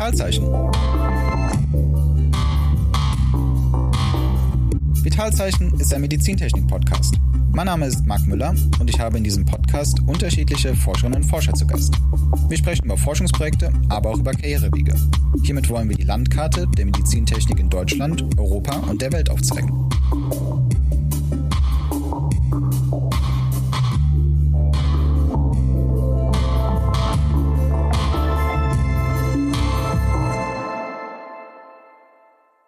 Vitalzeichen. Vitalzeichen ist ein Medizintechnik-Podcast. Mein Name ist Marc Müller und ich habe in diesem Podcast unterschiedliche Forscherinnen und Forscher zu Gast. Wir sprechen über Forschungsprojekte, aber auch über Karrierewege. Hiermit wollen wir die Landkarte der Medizintechnik in Deutschland, Europa und der Welt aufzeigen.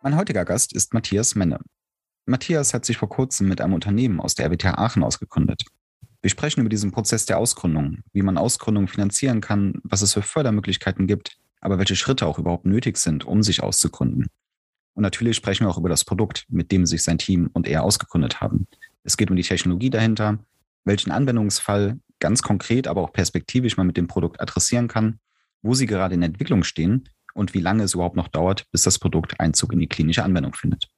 Mein heutiger Gast ist Matthias Menne. Matthias hat sich vor kurzem mit einem Unternehmen aus der RWTH Aachen ausgegründet. Wir sprechen über diesen Prozess der Ausgründung, wie man Ausgründung finanzieren kann, was es für Fördermöglichkeiten gibt, aber welche Schritte auch überhaupt nötig sind, um sich auszugründen. Und natürlich sprechen wir auch über das Produkt, mit dem sich sein Team und er ausgegründet haben. Es geht um die Technologie dahinter, welchen Anwendungsfall ganz konkret, aber auch perspektivisch man mit dem Produkt adressieren kann, wo sie gerade in Entwicklung stehen und wie lange es überhaupt noch dauert, bis das Produkt Einzug in die klinische Anwendung findet.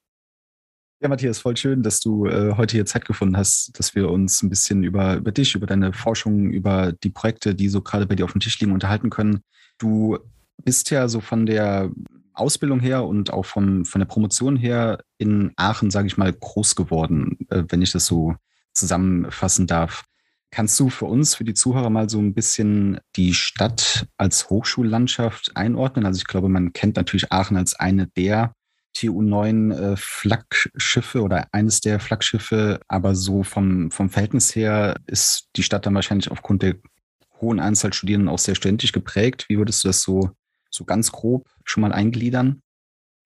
Ja, Matthias, voll schön, dass du äh, heute hier Zeit gefunden hast, dass wir uns ein bisschen über, über dich, über deine Forschung, über die Projekte, die so gerade bei dir auf dem Tisch liegen, unterhalten können. Du bist ja so von der Ausbildung her und auch von, von der Promotion her in Aachen, sage ich mal, groß geworden, äh, wenn ich das so zusammenfassen darf. Kannst du für uns, für die Zuhörer mal so ein bisschen die Stadt als Hochschullandschaft einordnen? Also ich glaube, man kennt natürlich Aachen als eine der TU9 äh, Flaggschiffe oder eines der Flaggschiffe, aber so vom, vom Verhältnis her ist die Stadt dann wahrscheinlich aufgrund der hohen Anzahl Studierenden auch sehr studentisch geprägt. Wie würdest du das so, so ganz grob schon mal eingliedern?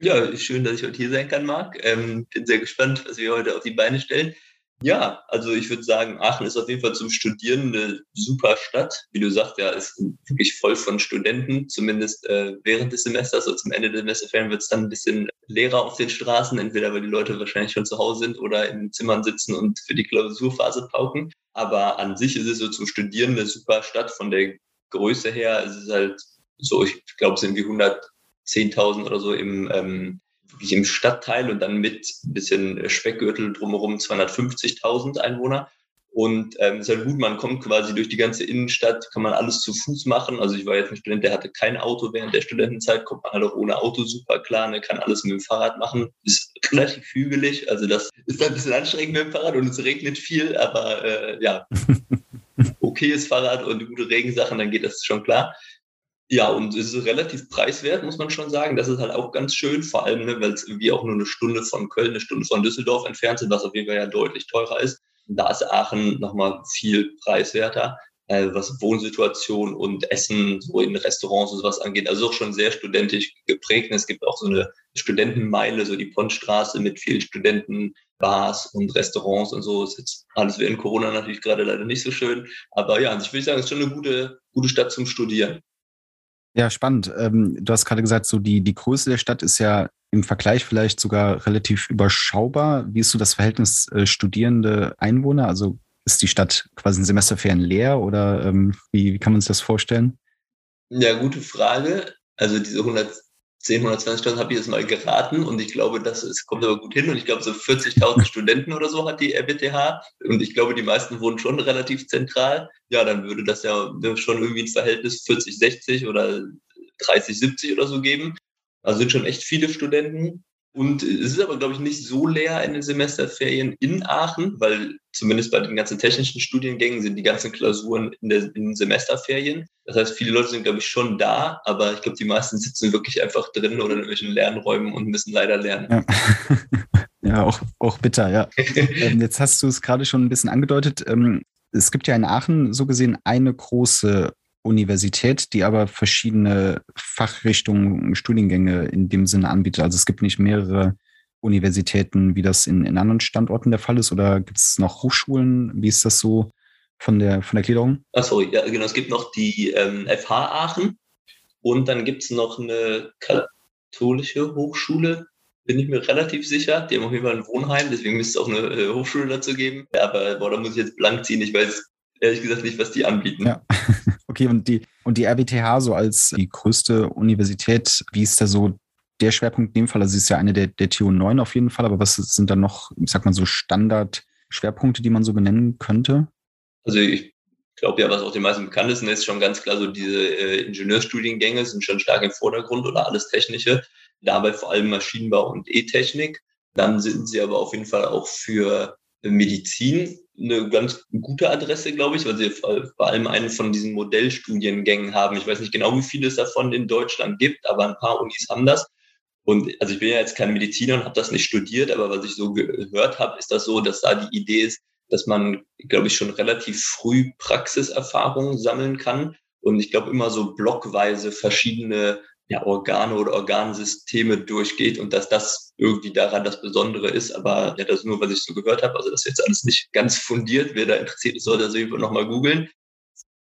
Ja, schön, dass ich heute hier sein kann, Marc. Ähm, bin sehr gespannt, was wir heute auf die Beine stellen. Ja, also ich würde sagen, Aachen ist auf jeden Fall zum Studieren eine super Stadt. Wie du sagst, ja, ist wirklich voll von Studenten, zumindest äh, während des Semesters. Also zum Ende des Semesterferien wird es dann ein bisschen leerer auf den Straßen, entweder weil die Leute wahrscheinlich schon zu Hause sind oder in Zimmern sitzen und für die Klausurphase pauken. Aber an sich ist es so zum Studieren eine super Stadt. Von der Größe her ist es halt so, ich glaube, es sind wie 110.000 oder so im ähm, wirklich im Stadtteil und dann mit ein bisschen Speckgürtel drumherum 250.000 Einwohner. Und ähm, ist halt gut, man kommt quasi durch die ganze Innenstadt, kann man alles zu Fuß machen. Also ich war jetzt ein Student, der hatte kein Auto während der Studentenzeit, kommt man halt auch ohne Auto super klar, ne, kann alles mit dem Fahrrad machen. Ist relativ hügelig, also das ist ein bisschen anstrengend mit dem Fahrrad und es regnet viel, aber äh, ja, okayes Fahrrad und gute Regensachen, dann geht das schon klar. Ja, und es ist relativ preiswert, muss man schon sagen. Das ist halt auch ganz schön, vor allem, ne, weil irgendwie auch nur eine Stunde von Köln, eine Stunde von Düsseldorf entfernt sind, was auf jeden Fall ja deutlich teurer ist. Da ist Aachen nochmal viel preiswerter, äh, was Wohnsituation und Essen so in Restaurants und sowas angeht. Also auch schon sehr studentisch geprägt. Es gibt auch so eine Studentenmeile, so die Pontstraße mit vielen Studenten, Bars und Restaurants und so. Ist jetzt alles während Corona natürlich gerade leider nicht so schön. Aber ja, ich würde sagen, es ist schon eine gute, gute Stadt zum Studieren. Ja, spannend. Ähm, du hast gerade gesagt, so die, die Größe der Stadt ist ja im Vergleich vielleicht sogar relativ überschaubar. Wie ist so das Verhältnis äh, Studierende Einwohner? Also ist die Stadt quasi in Semesterferien leer oder ähm, wie, wie kann man sich das vorstellen? Ja, gute Frage. Also diese 100, 10, 120.000 habe ich jetzt mal geraten und ich glaube, das ist, kommt aber gut hin und ich glaube, so 40.000 Studenten oder so hat die RWTH und ich glaube, die meisten wohnen schon relativ zentral. Ja, dann würde das ja schon irgendwie ein Verhältnis 40, 60 oder 30, 70 oder so geben. Also sind schon echt viele Studenten und es ist aber, glaube ich, nicht so leer in den Semesterferien in Aachen, weil zumindest bei den ganzen technischen Studiengängen sind die ganzen Klausuren in, der, in den Semesterferien. Das heißt, viele Leute sind, glaube ich, schon da, aber ich glaube, die meisten sitzen wirklich einfach drin oder in irgendwelchen Lernräumen und müssen leider lernen. Ja, ja auch, auch bitter, ja. Ähm, jetzt hast du es gerade schon ein bisschen angedeutet. Ähm, es gibt ja in Aachen so gesehen eine große Universität, die aber verschiedene Fachrichtungen, Studiengänge in dem Sinne anbietet. Also es gibt nicht mehrere Universitäten, wie das in, in anderen Standorten der Fall ist, oder gibt es noch Hochschulen? Wie ist das so von der, von der Gliederung? Ach, sorry, ja, genau. Es gibt noch die ähm, FH Aachen und dann gibt es noch eine katholische Hochschule, bin ich mir relativ sicher. Die haben auf jeden Fall ein Wohnheim, deswegen müsste es auch eine äh, Hochschule dazu geben. Aber boah, da muss ich jetzt blank ziehen. Ich weiß ehrlich gesagt nicht, was die anbieten. Ja. Okay, und die, und die RWTH so als die größte Universität, wie ist da so der Schwerpunkt in dem Fall? Also sie ist ja eine der, der TU9 auf jeden Fall, aber was sind da noch, ich sag mal so Standard-Schwerpunkte, die man so benennen könnte? Also ich glaube ja, was auch den meisten bekannt ist, ist schon ganz klar so diese äh, Ingenieurstudiengänge sind schon stark im Vordergrund oder alles Technische. Dabei vor allem Maschinenbau und E-Technik. Dann sind sie aber auf jeden Fall auch für Medizin eine ganz gute Adresse, glaube ich, weil sie vor allem einen von diesen Modellstudiengängen haben. Ich weiß nicht genau, wie viele es davon in Deutschland gibt, aber ein paar Unis haben das. Und also ich bin ja jetzt kein Mediziner und habe das nicht studiert, aber was ich so gehört habe, ist das so, dass da die Idee ist, dass man, glaube ich, schon relativ früh Praxiserfahrungen sammeln kann und ich glaube immer so blockweise verschiedene ja, Organe oder Organsysteme durchgeht und dass das irgendwie daran das Besondere ist. Aber ja, das ist nur, was ich so gehört habe. Also das ist jetzt alles nicht ganz fundiert. Wer da interessiert ist, soll das eben nochmal googeln.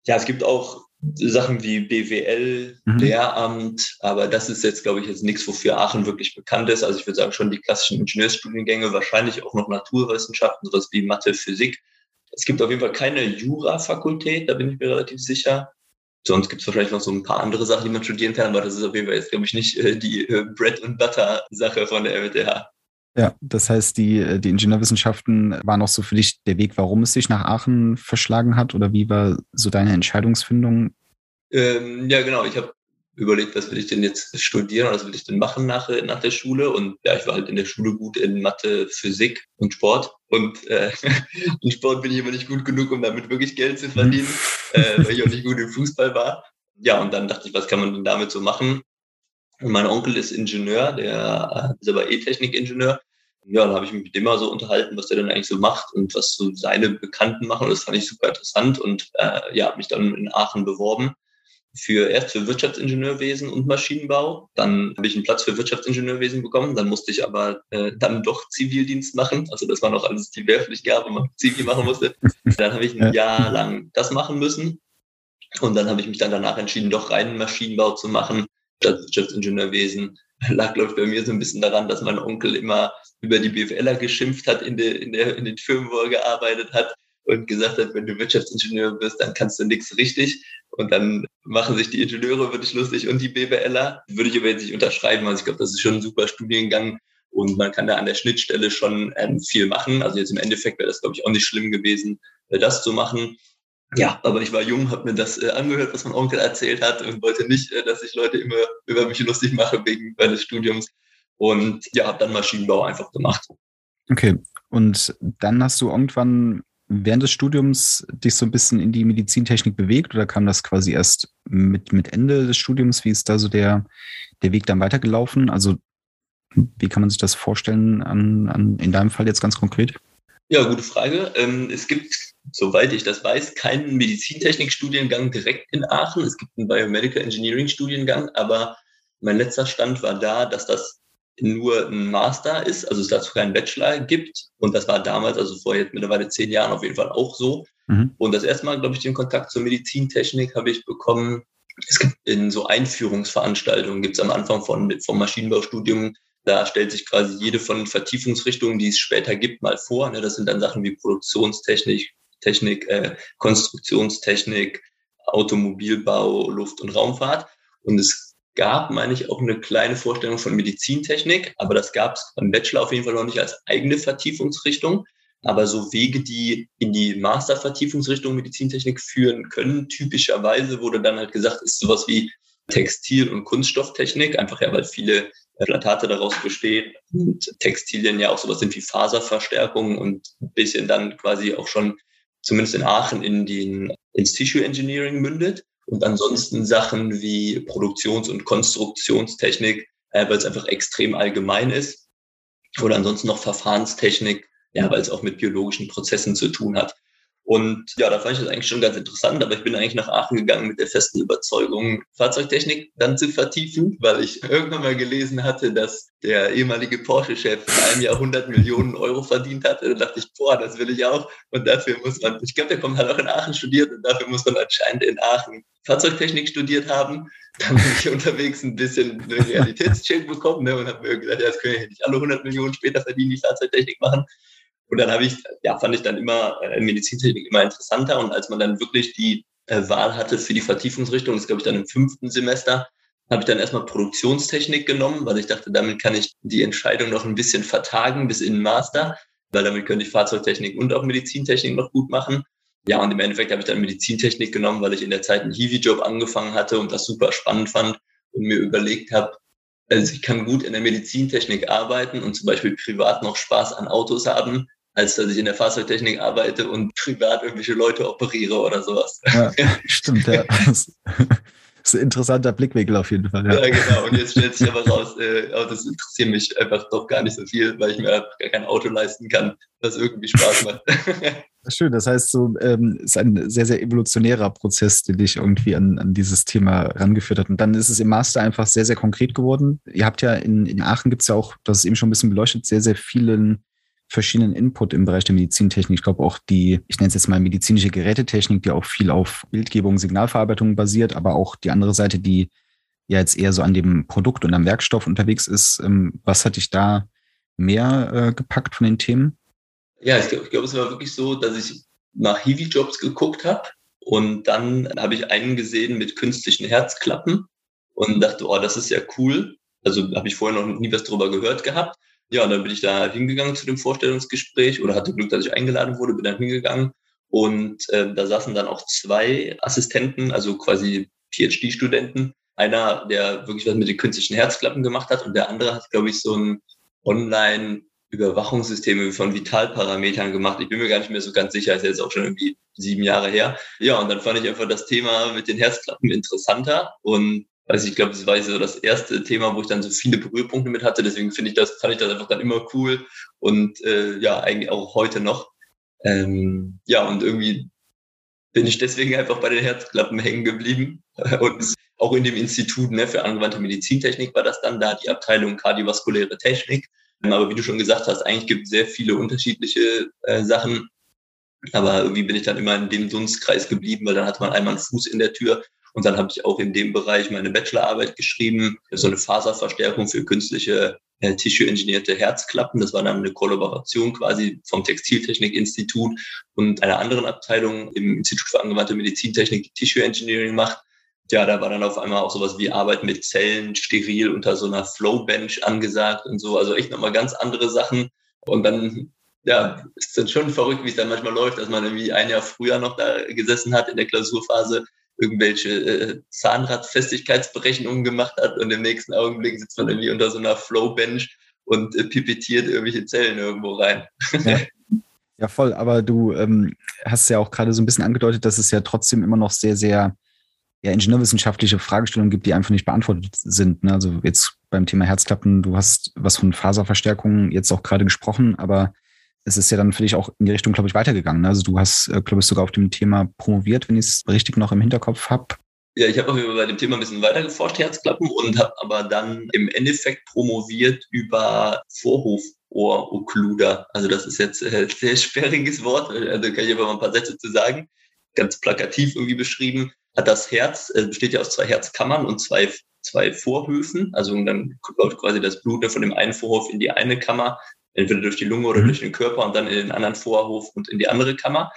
Ja, es gibt auch Sachen wie BWL, mhm. Lehramt, aber das ist jetzt, glaube ich, jetzt nichts, wofür Aachen wirklich bekannt ist. Also ich würde sagen, schon die klassischen Ingenieursstudiengänge, wahrscheinlich auch noch Naturwissenschaften, sowas wie Mathe, Physik. Es gibt auf jeden Fall keine Jura-Fakultät, da bin ich mir relativ sicher. Sonst gibt es wahrscheinlich noch so ein paar andere Sachen, die man studieren kann, aber das ist auf jeden Fall jetzt, glaube ich, nicht äh, die äh, Bread and Butter Sache von der RWTH. Ja, das heißt, die, äh, die Ingenieurwissenschaften waren auch so für dich der Weg, warum es sich nach Aachen verschlagen hat oder wie war so deine Entscheidungsfindung? Ähm, ja, genau. Ich habe überlegt, was will ich denn jetzt studieren, was will ich denn machen nach, nach der Schule. Und ja, ich war halt in der Schule gut in Mathe, Physik und Sport. Und äh, in Sport bin ich immer nicht gut genug, um damit wirklich Geld zu verdienen, äh, weil ich auch nicht gut im Fußball war. Ja, und dann dachte ich, was kann man denn damit so machen? Und mein Onkel ist Ingenieur, der ist aber E-Technik-Ingenieur. Ja, dann habe ich mich mit dem mal so unterhalten, was der dann eigentlich so macht und was so seine Bekannten machen. Und das fand ich super interessant und äh, ja, habe mich dann in Aachen beworben für erst für Wirtschaftsingenieurwesen und Maschinenbau. Dann habe ich einen Platz für Wirtschaftsingenieurwesen bekommen. Dann musste ich aber äh, dann doch Zivildienst machen. Also das war noch alles die Wehrpflicht gab und man Zivil machen musste. Dann habe ich ein Jahr lang das machen müssen. Und dann habe ich mich dann danach entschieden, doch reinen Maschinenbau zu machen statt Wirtschaftsingenieurwesen. Lag, glaube ich, bei mir so ein bisschen daran, dass mein Onkel immer über die BWLer geschimpft hat in, der, in, der, in den Firmen, wo er gearbeitet hat und gesagt hat, wenn du Wirtschaftsingenieur bist, dann kannst du nichts richtig. Und dann machen sich die Ingenieure wirklich lustig und die BWLer. Würde ich aber jetzt nicht unterschreiben. Also ich glaube, das ist schon ein super Studiengang und man kann da an der Schnittstelle schon ähm, viel machen. Also jetzt im Endeffekt wäre das, glaube ich, auch nicht schlimm gewesen, äh, das zu machen. Ja, aber ich war jung, habe mir das äh, angehört, was mein Onkel erzählt hat und wollte nicht, äh, dass ich Leute immer über mich lustig mache wegen meines Studiums. Und ja, habe dann Maschinenbau einfach gemacht. Okay, und dann hast du irgendwann während des Studiums dich so ein bisschen in die Medizintechnik bewegt oder kam das quasi erst mit, mit Ende des Studiums? Wie ist da so der, der Weg dann weitergelaufen? Also wie kann man sich das vorstellen an, an, in deinem Fall jetzt ganz konkret? Ja, gute Frage. Ähm, es gibt, soweit ich das weiß, keinen Medizintechnik-Studiengang direkt in Aachen. Es gibt einen Biomedical Engineering-Studiengang, aber mein letzter Stand war da, dass das nur ein Master ist, also es dazu keinen Bachelor gibt. Und das war damals, also vor jetzt mittlerweile zehn Jahren auf jeden Fall auch so. Mhm. Und das erste Mal, glaube ich, den Kontakt zur Medizintechnik habe ich bekommen. Es gibt in so Einführungsveranstaltungen, gibt es am Anfang von, vom Maschinenbaustudium, da stellt sich quasi jede von den Vertiefungsrichtungen, die es später gibt, mal vor. Ne? Das sind dann Sachen wie Produktionstechnik, Technik, äh, Konstruktionstechnik, Automobilbau, Luft- und Raumfahrt. Und es gab, meine ich, auch eine kleine Vorstellung von Medizintechnik, aber das gab es beim Bachelor auf jeden Fall noch nicht als eigene Vertiefungsrichtung. Aber so Wege, die in die Mastervertiefungsrichtung Medizintechnik führen können, typischerweise wurde dann halt gesagt, ist sowas wie Textil- und Kunststofftechnik, einfach ja, weil viele Plantate daraus bestehen und Textilien ja auch sowas sind wie Faserverstärkung und ein bisschen dann quasi auch schon zumindest in Aachen in den, ins Tissue Engineering mündet. Und ansonsten Sachen wie Produktions- und Konstruktionstechnik, äh, weil es einfach extrem allgemein ist. Oder ansonsten noch Verfahrenstechnik, ja, weil es auch mit biologischen Prozessen zu tun hat. Und ja, da fand ich das eigentlich schon ganz interessant, aber ich bin eigentlich nach Aachen gegangen mit der festen Überzeugung, Fahrzeugtechnik dann zu vertiefen, weil ich irgendwann mal gelesen hatte, dass der ehemalige Porsche-Chef in einem Jahr 100 Millionen Euro verdient hatte. Da dachte ich, boah, das will ich auch. Und dafür muss man, ich glaube, der kommt halt auch in Aachen studiert und dafür muss man anscheinend in Aachen Fahrzeugtechnik studiert haben. Dann bin ich unterwegs ein bisschen Realitätscheck bekommen ne, und habe mir gesagt, ja, das können ja nicht alle 100 Millionen später verdienen, die Fahrzeugtechnik machen. Und dann habe ich, ja, fand ich dann immer äh, Medizintechnik immer interessanter. Und als man dann wirklich die äh, Wahl hatte für die Vertiefungsrichtung, das glaube ich dann im fünften Semester, habe ich dann erstmal Produktionstechnik genommen, weil ich dachte, damit kann ich die Entscheidung noch ein bisschen vertagen bis in den Master, weil damit könnte ich Fahrzeugtechnik und auch Medizintechnik noch gut machen. Ja, und im Endeffekt habe ich dann Medizintechnik genommen, weil ich in der Zeit einen Hiwi-Job angefangen hatte und das super spannend fand und mir überlegt habe, also ich kann gut in der Medizintechnik arbeiten und zum Beispiel privat noch Spaß an Autos haben, als dass ich in der Fahrzeugtechnik arbeite und privat irgendwelche Leute operiere oder sowas. Ja, stimmt, ja. Das ist ein interessanter Blickwinkel auf jeden Fall. Ja, ja genau. Und jetzt stellt sich aber raus, äh, das interessiert mich einfach doch gar nicht so viel, weil ich mir einfach gar kein Auto leisten kann, das irgendwie Spaß macht. Schön, das heißt, so ähm, ist ein sehr, sehr evolutionärer Prozess, der dich irgendwie an, an dieses Thema rangeführt hat. Und dann ist es im Master einfach sehr, sehr konkret geworden. Ihr habt ja in, in Aachen gibt es ja auch, das ist eben schon ein bisschen beleuchtet, sehr, sehr vielen verschiedenen Input im Bereich der Medizintechnik. Ich glaube auch die, ich nenne es jetzt mal medizinische Gerätetechnik, die auch viel auf Bildgebung, Signalverarbeitung basiert, aber auch die andere Seite, die ja jetzt eher so an dem Produkt und am Werkstoff unterwegs ist. Ähm, was hat dich da mehr äh, gepackt von den Themen? Ja, ich glaube, glaub, es war wirklich so, dass ich nach Hiwi-Jobs geguckt habe und dann habe ich einen gesehen mit künstlichen Herzklappen und dachte, oh, das ist ja cool. Also habe ich vorher noch nie was drüber gehört gehabt ja, und dann bin ich da hingegangen zu dem Vorstellungsgespräch oder hatte Glück, dass ich eingeladen wurde, bin dann hingegangen. Und äh, da saßen dann auch zwei Assistenten, also quasi PhD-Studenten. Einer, der wirklich was mit den künstlichen Herzklappen gemacht hat und der andere hat, glaube ich, so ein Online-Überwachungssystem von Vitalparametern gemacht. Ich bin mir gar nicht mehr so ganz sicher, ist jetzt auch schon irgendwie sieben Jahre her. Ja, und dann fand ich einfach das Thema mit den Herzklappen interessanter und also ich glaube, das war so das erste Thema, wo ich dann so viele Berührpunkte mit hatte. Deswegen finde ich das, fand ich das einfach dann immer cool und äh, ja, eigentlich auch heute noch. Ähm, ja, und irgendwie bin ich deswegen einfach bei den Herzklappen hängen geblieben. Und auch in dem Institut ne, für angewandte Medizintechnik war das dann da, die Abteilung kardiovaskuläre Technik. Aber wie du schon gesagt hast, eigentlich gibt es sehr viele unterschiedliche äh, Sachen. Aber irgendwie bin ich dann immer in dem Dunstkreis geblieben, weil dann hat man einmal einen Fuß in der Tür und dann habe ich auch in dem Bereich meine Bachelorarbeit geschrieben, so eine Faserverstärkung für künstliche äh, tissue-engineerte Herzklappen. Das war dann eine Kollaboration quasi vom Textiltechnik-Institut und einer anderen Abteilung im Institut für angewandte Medizintechnik, die Tissue Engineering macht. Ja, da war dann auf einmal auch sowas wie Arbeit mit Zellen steril unter so einer Flowbench angesagt und so. Also echt nochmal ganz andere Sachen. Und dann ja, ist dann schon verrückt, wie es dann manchmal läuft, dass man irgendwie ein Jahr früher noch da gesessen hat in der Klausurphase irgendwelche äh, Zahnradfestigkeitsberechnungen gemacht hat und im nächsten Augenblick sitzt man irgendwie unter so einer Flowbench und äh, pipettiert irgendwelche Zellen irgendwo rein. Ja. ja voll, aber du ähm, hast ja auch gerade so ein bisschen angedeutet, dass es ja trotzdem immer noch sehr, sehr ja, ingenieurwissenschaftliche Fragestellungen gibt, die einfach nicht beantwortet sind. Ne? Also jetzt beim Thema Herzklappen, du hast was von Faserverstärkungen jetzt auch gerade gesprochen, aber es ist ja dann für dich auch in die Richtung, glaube ich, weitergegangen. Ne? Also du hast, äh, glaube ich, sogar auf dem Thema promoviert, wenn ich es richtig noch im Hinterkopf habe. Ja, ich habe auch bei dem Thema ein bisschen weiter geforscht, Herzklappen, und habe aber dann im Endeffekt promoviert über Vorhofohr-Okkluder. Also das ist jetzt ein sehr sperriges Wort, also kann ich aber mal ein paar Sätze zu sagen. Ganz plakativ irgendwie beschrieben. Hat das Herz, äh, besteht ja aus zwei Herzkammern und zwei, zwei Vorhöfen. Also dann läuft quasi das Blut von dem einen Vorhof in die eine Kammer, entweder durch die Lunge oder mhm. durch den Körper und dann in den anderen Vorhof und in die andere Kammer.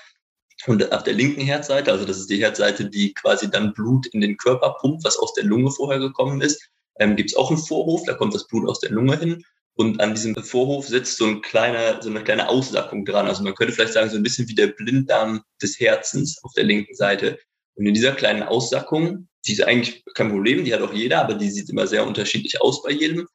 Und auf der linken Herzseite, also das ist die Herzseite, die quasi dann Blut in den Körper pumpt, was aus der Lunge vorher gekommen ist, ähm, gibt es auch einen Vorhof, da kommt das Blut aus der Lunge hin. Und an diesem Vorhof sitzt so, ein kleiner, so eine kleine Aussackung dran. Also man könnte vielleicht sagen, so ein bisschen wie der Blinddarm des Herzens auf der linken Seite. Und in dieser kleinen Aussackung, die ist eigentlich kein Problem, die hat auch jeder, aber die sieht immer sehr unterschiedlich aus bei jedem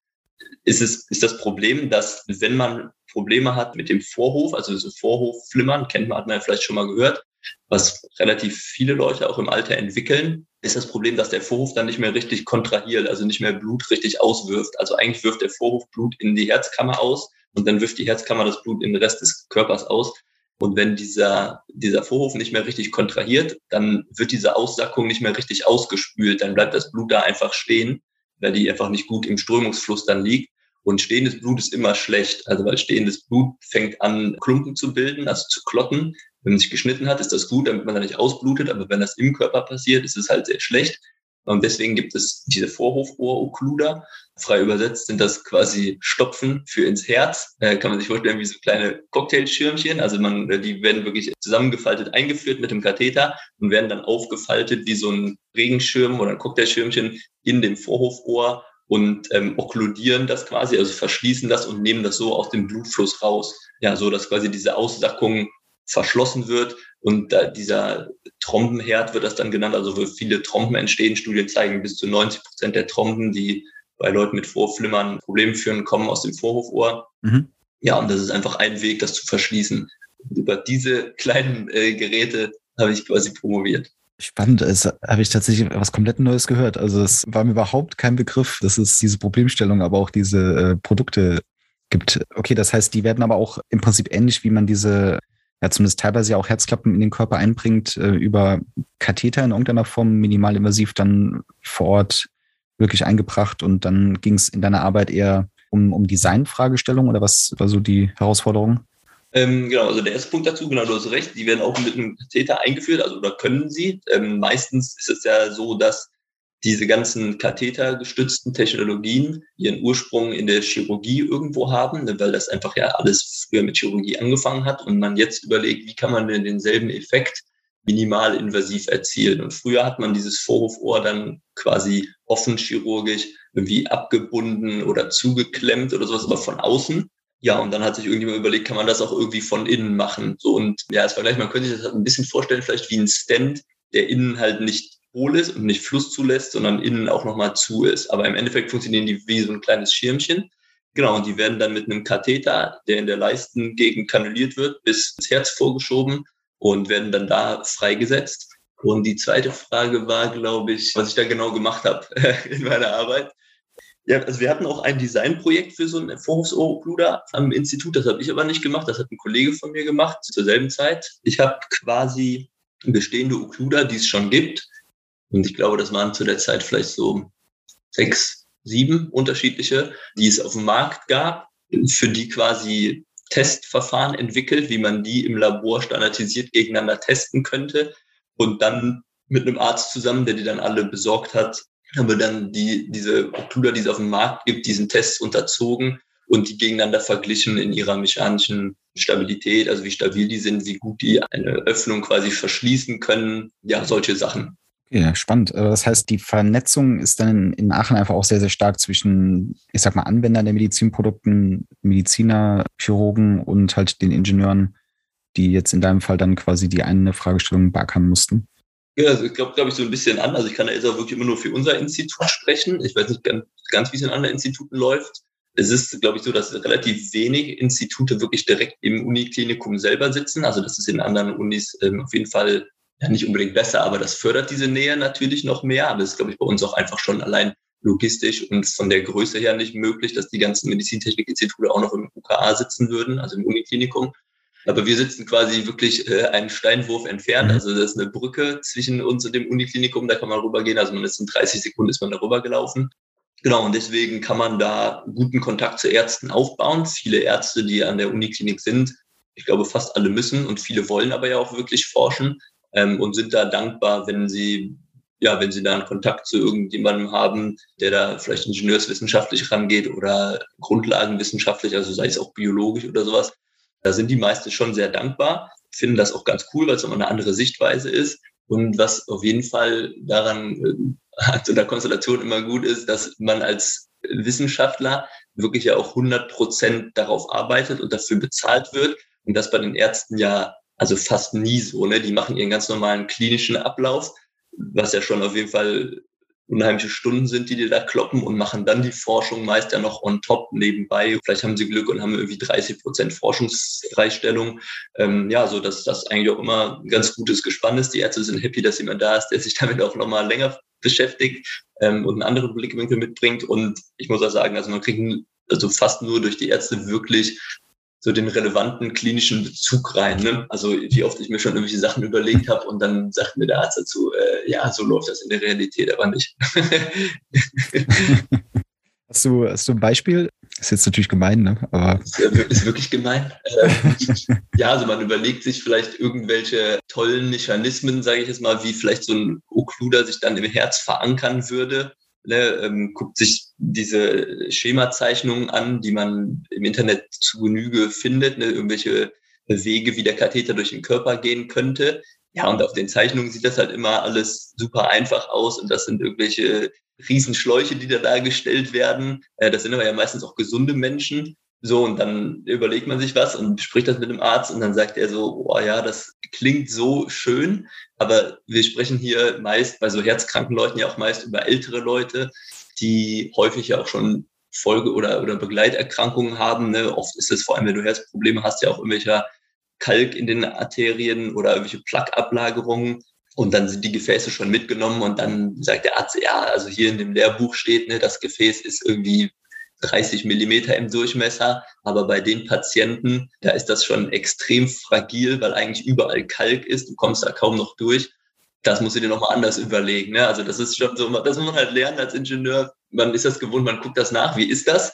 ist, es, ist das Problem, dass wenn man Probleme hat mit dem Vorhof, also so Vorhofflimmern, kennt man, hat man ja vielleicht schon mal gehört, was relativ viele Leute auch im Alter entwickeln, ist das Problem, dass der Vorhof dann nicht mehr richtig kontrahiert, also nicht mehr Blut richtig auswirft. Also eigentlich wirft der Vorhof Blut in die Herzkammer aus und dann wirft die Herzkammer das Blut in den Rest des Körpers aus. Und wenn dieser, dieser Vorhof nicht mehr richtig kontrahiert, dann wird diese Aussackung nicht mehr richtig ausgespült. Dann bleibt das Blut da einfach stehen weil die einfach nicht gut im Strömungsfluss dann liegt. Und stehendes Blut ist immer schlecht. Also weil stehendes Blut fängt an, Klumpen zu bilden, also zu klotten. Wenn man sich geschnitten hat, ist das gut, damit man da nicht ausblutet. Aber wenn das im Körper passiert, ist es halt sehr schlecht. Und deswegen gibt es diese Vorhofohr-Okkluder. Frei übersetzt sind das quasi Stopfen für ins Herz. Äh, kann man sich vorstellen wie so kleine Cocktailschirmchen. Also man, die werden wirklich zusammengefaltet eingeführt mit dem Katheter und werden dann aufgefaltet wie so ein Regenschirm oder ein Cocktailschirmchen in dem Vorhofohr und ähm, okkludieren das quasi, also verschließen das und nehmen das so aus dem Blutfluss raus. Ja, so dass quasi diese Aussackung verschlossen wird Und da dieser Trompenherd wird das dann genannt, also wo viele Trompen entstehen. Studien zeigen, bis zu 90 Prozent der Trompen, die bei Leuten mit Vorflimmern Probleme führen, kommen aus dem Vorhofohr. Mhm. Ja, und das ist einfach ein Weg, das zu verschließen. Und über diese kleinen äh, Geräte habe ich quasi promoviert. Spannend, es habe ich tatsächlich was komplett Neues gehört. Also es war mir überhaupt kein Begriff, dass es diese Problemstellung, aber auch diese äh, Produkte gibt. Okay, das heißt, die werden aber auch im Prinzip ähnlich, wie man diese, ja zumindest teilweise ja auch Herzklappen in den Körper einbringt, äh, über Katheter in irgendeiner Form minimalinvasiv dann vor Ort wirklich eingebracht und dann ging es in deiner Arbeit eher um, um Designfragestellungen oder was war so die Herausforderung? Ähm, genau, also der erste Punkt dazu, genau, du hast recht, die werden auch mit einem Katheter eingeführt, also oder können sie. Ähm, meistens ist es ja so, dass diese ganzen kathetergestützten Technologien ihren Ursprung in der Chirurgie irgendwo haben, ne, weil das einfach ja alles früher mit Chirurgie angefangen hat und man jetzt überlegt, wie kann man denn denselben Effekt minimal invasiv erzielen. Und früher hat man dieses Vorhofohr dann quasi offen chirurgisch irgendwie abgebunden oder zugeklemmt oder sowas, aber von außen. Ja, und dann hat sich irgendjemand überlegt, kann man das auch irgendwie von innen machen? So und ja, als Vergleich, man könnte sich das halt ein bisschen vorstellen, vielleicht wie ein Stand, der innen halt nicht hohl ist und nicht Fluss zulässt, sondern innen auch nochmal zu ist. Aber im Endeffekt funktionieren die wie so ein kleines Schirmchen. Genau, und die werden dann mit einem Katheter, der in der Leistengegend kanuliert wird, bis ins Herz vorgeschoben und werden dann da freigesetzt. Und die zweite Frage war, glaube ich, was ich da genau gemacht habe in meiner Arbeit. Ja, also wir hatten auch ein Designprojekt für so ein Vorhofsohrbluder am Institut. Das habe ich aber nicht gemacht. Das hat ein Kollege von mir gemacht zur selben Zeit. Ich habe quasi bestehende Okkluder, die es schon gibt. Und ich glaube, das waren zu der Zeit vielleicht so sechs, sieben unterschiedliche, die es auf dem Markt gab, für die quasi Testverfahren entwickelt, wie man die im Labor standardisiert gegeneinander testen könnte. Und dann mit einem Arzt zusammen, der die dann alle besorgt hat, haben wir dann die, diese Okkluder, die es auf dem Markt gibt, diesen Tests unterzogen und die gegeneinander verglichen in ihrer mechanischen Stabilität, also wie stabil die sind, wie gut die eine Öffnung quasi verschließen können, ja, solche Sachen. Ja, spannend. Das heißt, die Vernetzung ist dann in Aachen einfach auch sehr, sehr stark zwischen, ich sag mal, Anwendern der Medizinprodukten, Mediziner, Chirurgen und halt den Ingenieuren, die jetzt in deinem Fall dann quasi die eine Fragestellung beackern mussten. Ja, also ich glaube, glaube ich, so ein bisschen an. Also ich kann da jetzt auch wirklich immer nur für unser Institut sprechen. Ich weiß nicht ganz, ganz wie es in anderen Instituten läuft. Es ist, glaube ich, so, dass relativ wenig Institute wirklich direkt im Uniklinikum selber sitzen. Also das ist in anderen Unis ähm, auf jeden Fall ja nicht unbedingt besser, aber das fördert diese Nähe natürlich noch mehr. Aber es ist, glaube ich, bei uns auch einfach schon allein logistisch und von der Größe her nicht möglich, dass die ganzen Medizintechnikinstitute auch noch im UKA sitzen würden, also im Uniklinikum. Aber wir sitzen quasi wirklich äh, einen Steinwurf entfernt. Mhm. Also das ist eine Brücke zwischen uns und dem Uniklinikum, da kann man rübergehen. Also man ist in 30 Sekunden ist man da rübergelaufen. Genau, und deswegen kann man da guten Kontakt zu Ärzten aufbauen. Viele Ärzte, die an der Uniklinik sind, ich glaube fast alle müssen und viele wollen aber ja auch wirklich forschen ähm, und sind da dankbar, wenn sie ja, wenn sie da einen Kontakt zu irgendjemandem haben, der da vielleicht ingenieurswissenschaftlich rangeht oder grundlagenwissenschaftlich, also sei es auch biologisch oder sowas, da sind die meisten schon sehr dankbar, finden das auch ganz cool, weil es immer eine andere Sichtweise ist. Und was auf jeden Fall daran äh, zu der Konstellation immer gut ist, dass man als Wissenschaftler wirklich ja auch 100 Prozent darauf arbeitet und dafür bezahlt wird. Und das bei den Ärzten ja also fast nie so. Ne? Die machen ihren ganz normalen klinischen Ablauf, was ja schon auf jeden Fall unheimliche Stunden sind, die die da kloppen und machen dann die Forschung meist ja noch on top nebenbei. Vielleicht haben sie Glück und haben irgendwie 30 Prozent Forschungsfreistellung. Ähm, ja, so dass das eigentlich auch immer ein ganz gutes Gespann ist. Die Ärzte sind happy, dass jemand da ist, der sich damit auch nochmal länger beschäftigt ähm, und einen anderen Blickwinkel mitbringt. Und ich muss auch sagen, also man kriegt also fast nur durch die Ärzte wirklich so den relevanten klinischen Bezug rein. Ne? Also wie oft ich mir schon irgendwelche Sachen überlegt habe und dann sagt mir der Arzt dazu, äh, ja, so läuft das in der Realität aber nicht. hast, du, hast du ein Beispiel? Ist jetzt natürlich gemein, ne? Aber ist wirklich gemein. Ähm, ja, also man überlegt sich vielleicht irgendwelche tollen Mechanismen, sage ich jetzt mal, wie vielleicht so ein Okkluder sich dann im Herz verankern würde ne, ähm, guckt sich diese Schemazeichnungen an, die man im Internet zu Genüge findet, ne, irgendwelche Wege, wie der Katheter durch den Körper gehen könnte. Ja, und auf den Zeichnungen sieht das halt immer alles super einfach aus und das sind irgendwelche Riesenschläuche, die da dargestellt werden. Äh, das sind aber ja meistens auch gesunde Menschen. So, und dann überlegt man sich was und bespricht das mit dem Arzt und dann sagt er so, oh ja, das klingt so schön, aber wir sprechen hier meist bei so herzkranken Leuten ja auch meist über ältere Leute, die häufig ja auch schon Folge- oder, oder Begleiterkrankungen haben. Ne? Oft ist es vor allem, wenn du Herzprobleme hast, ja auch irgendwelcher Kalk in den Arterien oder irgendwelche Plaqueablagerungen. Und dann sind die Gefäße schon mitgenommen und dann sagt der Arzt, ja, also hier in dem Lehrbuch steht, ne, das Gefäß ist irgendwie 30 Millimeter im Durchmesser. Aber bei den Patienten, da ist das schon extrem fragil, weil eigentlich überall Kalk ist. Du kommst da kaum noch durch. Das musst du dir nochmal anders überlegen. Ne? Also das ist schon so, das muss man halt lernen als Ingenieur. Man ist das gewohnt, man guckt das nach. Wie ist das?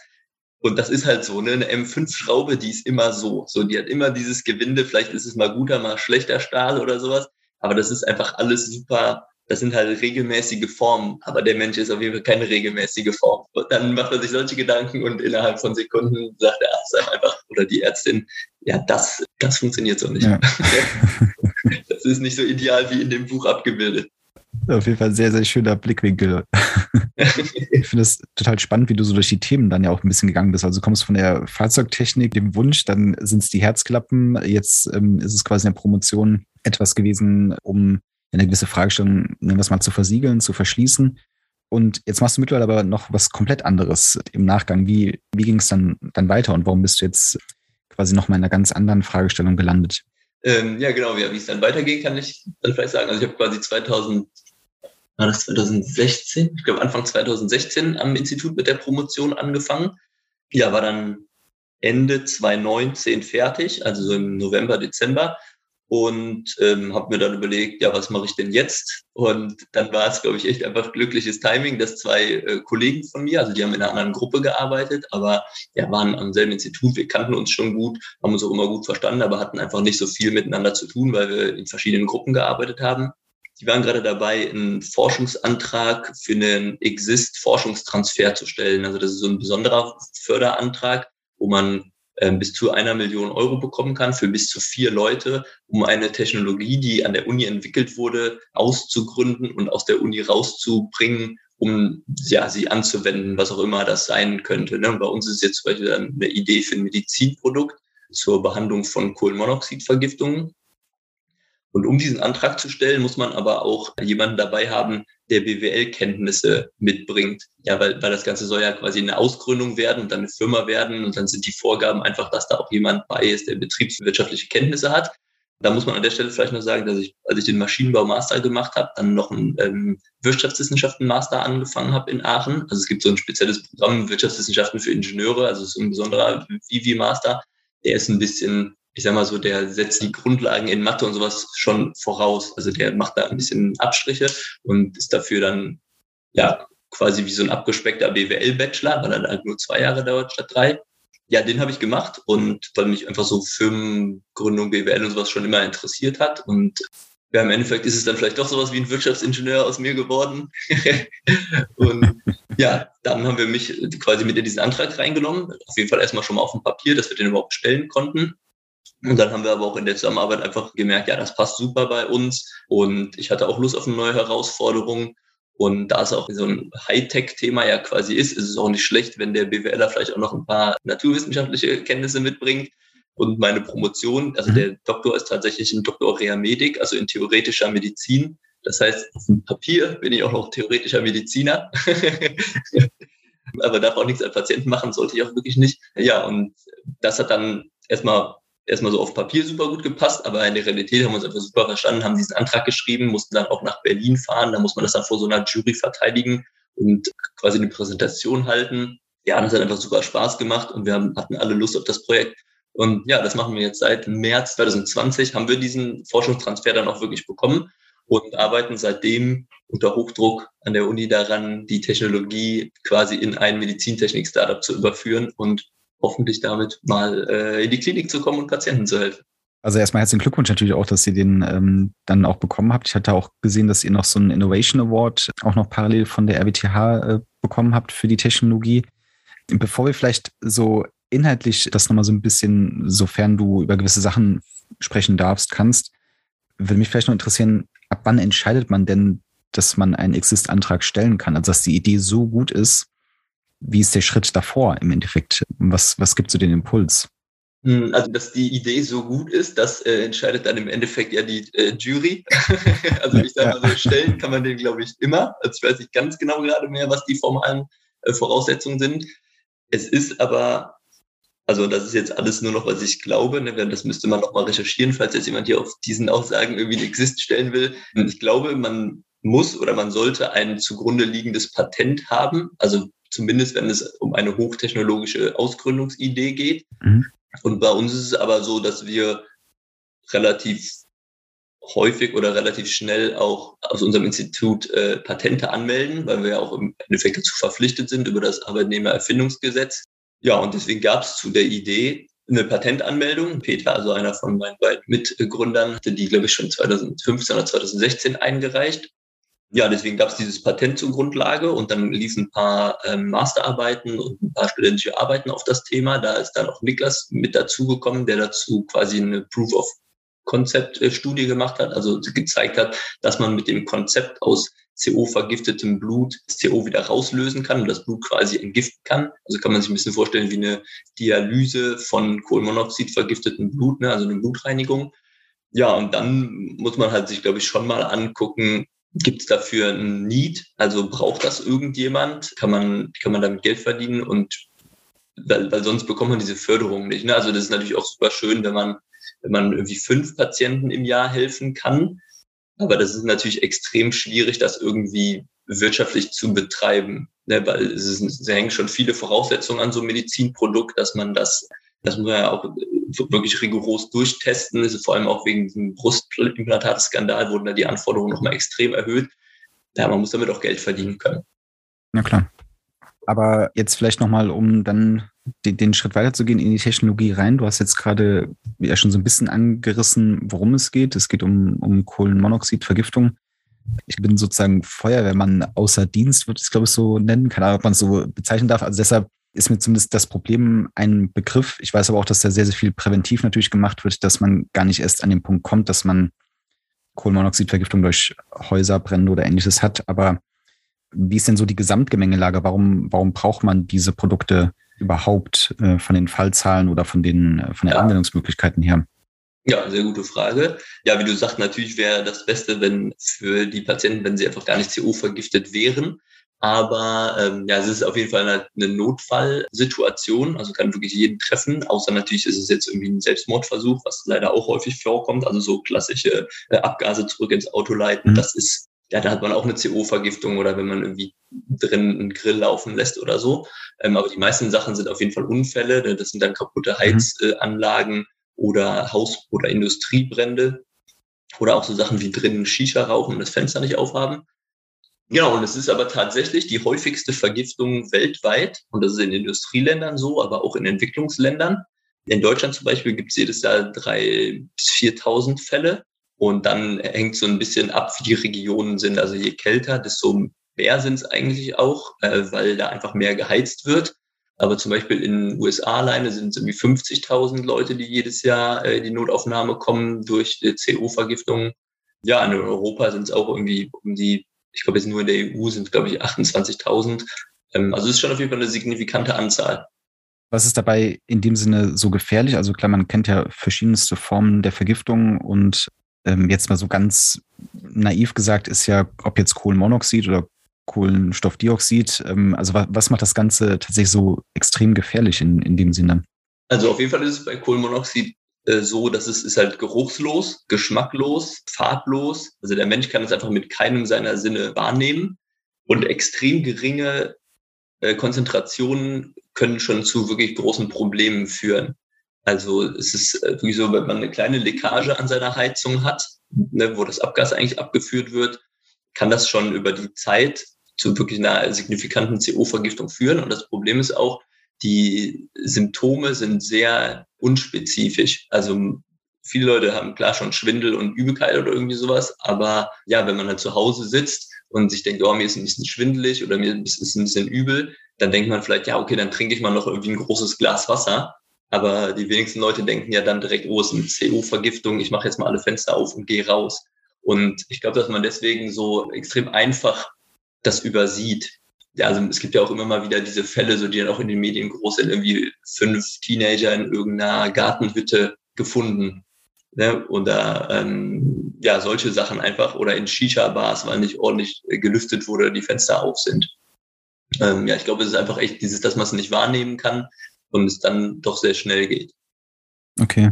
Und das ist halt so, ne? Eine M5-Schraube, die ist immer so. So, die hat immer dieses Gewinde. Vielleicht ist es mal guter, mal schlechter Stahl oder sowas. Aber das ist einfach alles super. Das sind halt regelmäßige Formen. Aber der Mensch ist auf jeden Fall keine regelmäßige Form. Und dann macht man sich solche Gedanken und innerhalb von Sekunden sagt der Arzt einfach oder die Ärztin, ja, das, das funktioniert so nicht. Ja. das ist nicht so ideal wie in dem Buch abgebildet. Auf jeden Fall sehr, sehr schöner Blickwinkel. ich finde es total spannend, wie du so durch die Themen dann ja auch ein bisschen gegangen bist. Also du kommst von der Fahrzeugtechnik, dem Wunsch, dann sind es die Herzklappen. Jetzt ähm, ist es quasi eine Promotion etwas gewesen, um eine gewisse Fragestellung, nehmen wir es mal, zu versiegeln, zu verschließen. Und jetzt machst du mittlerweile aber noch was komplett anderes im Nachgang. Wie, wie ging es dann, dann weiter und warum bist du jetzt quasi noch mal in einer ganz anderen Fragestellung gelandet? Ähm, ja, genau, wie es dann weitergeht, kann ich dann vielleicht sagen. Also ich habe quasi 2000, war das 2016? Ich glaube Anfang 2016 am Institut mit der Promotion angefangen. Ja, war dann Ende 2019 fertig, also so im November, Dezember und ähm, habe mir dann überlegt, ja, was mache ich denn jetzt? Und dann war es, glaube ich, echt einfach glückliches Timing, dass zwei äh, Kollegen von mir, also die haben in einer anderen Gruppe gearbeitet, aber ja, waren am selben Institut, wir kannten uns schon gut, haben uns auch immer gut verstanden, aber hatten einfach nicht so viel miteinander zu tun, weil wir in verschiedenen Gruppen gearbeitet haben. Die waren gerade dabei, einen Forschungsantrag für einen Exist-Forschungstransfer zu stellen. Also das ist so ein besonderer Förderantrag, wo man bis zu einer Million Euro bekommen kann für bis zu vier Leute, um eine Technologie, die an der Uni entwickelt wurde, auszugründen und aus der Uni rauszubringen, um ja, sie anzuwenden, was auch immer das sein könnte. Ne? Bei uns ist jetzt zum Beispiel eine Idee für ein Medizinprodukt zur Behandlung von Kohlenmonoxidvergiftungen. Und um diesen Antrag zu stellen, muss man aber auch jemanden dabei haben, der BWL-Kenntnisse mitbringt. Ja, weil, weil das Ganze soll ja quasi eine Ausgründung werden und dann eine Firma werden. Und dann sind die Vorgaben einfach, dass da auch jemand bei ist, der betriebswirtschaftliche Kenntnisse hat. Da muss man an der Stelle vielleicht noch sagen, dass ich, als ich den Maschinenbau-Master gemacht habe, dann noch einen ähm, Wirtschaftswissenschaften-Master angefangen habe in Aachen. Also es gibt so ein spezielles Programm Wirtschaftswissenschaften für Ingenieure, also es ist ein besonderer Vivi-Master. Der ist ein bisschen ich sag mal so, der setzt die Grundlagen in Mathe und sowas schon voraus. Also der macht da ein bisschen Abstriche und ist dafür dann ja quasi wie so ein abgespeckter BWL-Bachelor, weil er halt nur zwei Jahre dauert statt drei. Ja, den habe ich gemacht und weil mich einfach so Firmengründung, BWL und sowas schon immer interessiert hat. Und ja, im Endeffekt ist es dann vielleicht doch sowas wie ein Wirtschaftsingenieur aus mir geworden. und ja, dann haben wir mich quasi mit in diesen Antrag reingenommen. Auf jeden Fall erstmal schon mal auf dem Papier, dass wir den überhaupt stellen konnten. Und dann haben wir aber auch in der Zusammenarbeit einfach gemerkt, ja, das passt super bei uns. Und ich hatte auch Lust auf eine neue Herausforderung. Und da es auch so ein Hightech-Thema ja quasi ist, ist es auch nicht schlecht, wenn der BWLer vielleicht auch noch ein paar naturwissenschaftliche Kenntnisse mitbringt. Und meine Promotion, also mhm. der Doktor ist tatsächlich ein Doktor Rea Medic, also in theoretischer Medizin. Das heißt, auf dem Papier bin ich auch noch theoretischer Mediziner. aber darf auch nichts an Patienten machen, sollte ich auch wirklich nicht. Ja, und das hat dann erstmal erstmal so auf Papier super gut gepasst, aber in der Realität haben wir uns einfach super verstanden, haben diesen Antrag geschrieben, mussten dann auch nach Berlin fahren, da muss man das dann vor so einer Jury verteidigen und quasi eine Präsentation halten. Ja, das hat einfach super Spaß gemacht und wir haben, hatten alle Lust auf das Projekt. Und ja, das machen wir jetzt seit März 2020, haben wir diesen Forschungstransfer dann auch wirklich bekommen und arbeiten seitdem unter Hochdruck an der Uni daran, die Technologie quasi in ein Medizintechnik-Startup zu überführen und hoffentlich damit mal äh, in die Klinik zu kommen und Patienten zu helfen. Also erstmal herzlichen Glückwunsch natürlich auch, dass ihr den ähm, dann auch bekommen habt. Ich hatte auch gesehen, dass ihr noch so einen Innovation Award auch noch parallel von der RWTH äh, bekommen habt für die Technologie. Bevor wir vielleicht so inhaltlich das nochmal so ein bisschen, sofern du über gewisse Sachen sprechen darfst, kannst, würde mich vielleicht noch interessieren, ab wann entscheidet man denn, dass man einen Exist-Antrag stellen kann? Also dass die Idee so gut ist, wie ist der Schritt davor im Endeffekt? Was, was gibt so den Impuls? Hm, also, dass die Idee so gut ist, das äh, entscheidet dann im Endeffekt ja die äh, Jury. also, ich sage mal so, stellen kann man den, glaube ich, immer. Ich weiß nicht ganz genau gerade mehr, was die formalen äh, Voraussetzungen sind. Es ist aber, also das ist jetzt alles nur noch, was ich glaube, ne? das müsste man nochmal recherchieren, falls jetzt jemand hier auf diesen Aussagen irgendwie ein Exist stellen will. Ich glaube, man muss oder man sollte ein zugrunde liegendes Patent haben, also zumindest wenn es um eine hochtechnologische Ausgründungsidee geht. Mhm. Und bei uns ist es aber so, dass wir relativ häufig oder relativ schnell auch aus unserem Institut äh, Patente anmelden, weil wir ja auch im Endeffekt dazu verpflichtet sind über das Arbeitnehmererfindungsgesetz. Ja, und deswegen gab es zu der Idee eine Patentanmeldung. Peter, also einer von meinen beiden Mitgründern, hatte die, glaube ich, schon 2015 oder 2016 eingereicht ja, deswegen gab es dieses Patent zur Grundlage und dann liefen ein paar ähm, Masterarbeiten und ein paar studentische Arbeiten auf das Thema. Da ist dann auch Niklas mit dazugekommen, der dazu quasi eine Proof of Concept Studie gemacht hat, also gezeigt hat, dass man mit dem Konzept aus CO-vergiftetem Blut das CO wieder rauslösen kann und das Blut quasi entgiften kann. Also kann man sich ein bisschen vorstellen wie eine Dialyse von Kohlenmonoxid vergiftetem Blut, ne, also eine Blutreinigung. Ja, und dann muss man halt sich, glaube ich, schon mal angucken, Gibt es dafür ein Need? Also braucht das irgendjemand? Kann man, kann man damit Geld verdienen? Und weil, weil sonst bekommt man diese Förderung nicht. Ne? Also das ist natürlich auch super schön, wenn man, wenn man irgendwie fünf Patienten im Jahr helfen kann. Aber das ist natürlich extrem schwierig, das irgendwie wirtschaftlich zu betreiben, ne? weil es, ist, es hängen schon viele Voraussetzungen an so einem Medizinprodukt, dass man das das muss man ja auch wirklich rigoros durchtesten. Ist vor allem auch wegen diesem Brustimplantatskandal wurden da die Anforderungen nochmal extrem erhöht. Ja, man muss damit auch Geld verdienen können. Na klar. Aber jetzt vielleicht nochmal, um dann den, den, Schritt weiterzugehen in die Technologie rein. Du hast jetzt gerade ja schon so ein bisschen angerissen, worum es geht. Es geht um, um Kohlenmonoxidvergiftung. Ich bin sozusagen Feuerwehrmann außer Dienst, würde ich es, glaube ich, so nennen. Keine Ahnung, ob man es so bezeichnen darf. Also deshalb ist mir zumindest das Problem ein Begriff. Ich weiß aber auch, dass da sehr, sehr viel präventiv natürlich gemacht wird, dass man gar nicht erst an den Punkt kommt, dass man Kohlenmonoxidvergiftung durch Häuserbrände oder ähnliches hat. Aber wie ist denn so die Gesamtgemengelage? Warum, warum braucht man diese Produkte überhaupt äh, von den Fallzahlen oder von den, äh, von den ja. Anwendungsmöglichkeiten her? Ja, sehr gute Frage. Ja, wie du sagst, natürlich wäre das Beste, wenn für die Patienten, wenn sie einfach gar nicht CO vergiftet wären. Aber ähm, ja, es ist auf jeden Fall eine, eine Notfallsituation, also kann wirklich jeden treffen, außer natürlich ist es jetzt irgendwie ein Selbstmordversuch, was leider auch häufig vorkommt, also so klassische äh, Abgase zurück ins Auto leiten, mhm. das ist, ja, da hat man auch eine CO-Vergiftung oder wenn man irgendwie drin einen Grill laufen lässt oder so. Ähm, aber die meisten Sachen sind auf jeden Fall Unfälle, ne? das sind dann kaputte mhm. Heizanlagen mhm. oder Haus- oder Industriebrände oder auch so Sachen wie drinnen Shisha rauchen und das Fenster nicht aufhaben. Genau, und es ist aber tatsächlich die häufigste Vergiftung weltweit. Und das ist in Industrieländern so, aber auch in Entwicklungsländern. In Deutschland zum Beispiel gibt es jedes Jahr drei bis 4.000 Fälle. Und dann hängt so ein bisschen ab, wie die Regionen sind. Also je kälter, desto mehr sind es eigentlich auch, äh, weil da einfach mehr geheizt wird. Aber zum Beispiel in den USA alleine sind es irgendwie 50.000 Leute, die jedes Jahr äh, die Notaufnahme kommen durch CO-Vergiftung. Ja, in Europa sind es auch irgendwie um die ich glaube, jetzt nur in der EU sind, glaube ich, 28.000. Ähm, also es ist schon auf jeden Fall eine signifikante Anzahl. Was ist dabei in dem Sinne so gefährlich? Also klar, man kennt ja verschiedenste Formen der Vergiftung und ähm, jetzt mal so ganz naiv gesagt ist ja, ob jetzt Kohlenmonoxid oder Kohlenstoffdioxid, ähm, also was, was, macht das Ganze tatsächlich so extrem gefährlich in, in dem Sinne? Also auf jeden Fall ist es bei Kohlenmonoxid so, dass es ist halt geruchslos, geschmacklos, farblos. Also der Mensch kann es einfach mit keinem seiner Sinne wahrnehmen und extrem geringe äh, Konzentrationen können schon zu wirklich großen Problemen führen. Also es ist äh, wie so, wenn man eine kleine Leckage an seiner Heizung hat, ne, wo das Abgas eigentlich abgeführt wird, kann das schon über die Zeit zu wirklich einer signifikanten CO-Vergiftung führen. Und das Problem ist auch, die Symptome sind sehr unspezifisch. Also viele Leute haben klar schon Schwindel und Übelkeit oder irgendwie sowas, aber ja, wenn man halt zu Hause sitzt und sich denkt, oh, mir ist ein bisschen schwindelig oder mir ist ein bisschen übel, dann denkt man vielleicht, ja, okay, dann trinke ich mal noch irgendwie ein großes Glas Wasser. Aber die wenigsten Leute denken ja dann direkt, oh, es ist eine CO-Vergiftung, ich mache jetzt mal alle Fenster auf und gehe raus. Und ich glaube, dass man deswegen so extrem einfach das übersieht ja, also es gibt ja auch immer mal wieder diese Fälle, so die dann auch in den Medien groß sind, irgendwie fünf Teenager in irgendeiner Gartenhütte gefunden. Ne? Oder ähm, ja, solche Sachen einfach. Oder in Shisha-Bars, weil nicht ordentlich gelüftet wurde, die Fenster auf sind. Ähm, ja, ich glaube, es ist einfach echt dieses, dass man es nicht wahrnehmen kann und es dann doch sehr schnell geht. Okay.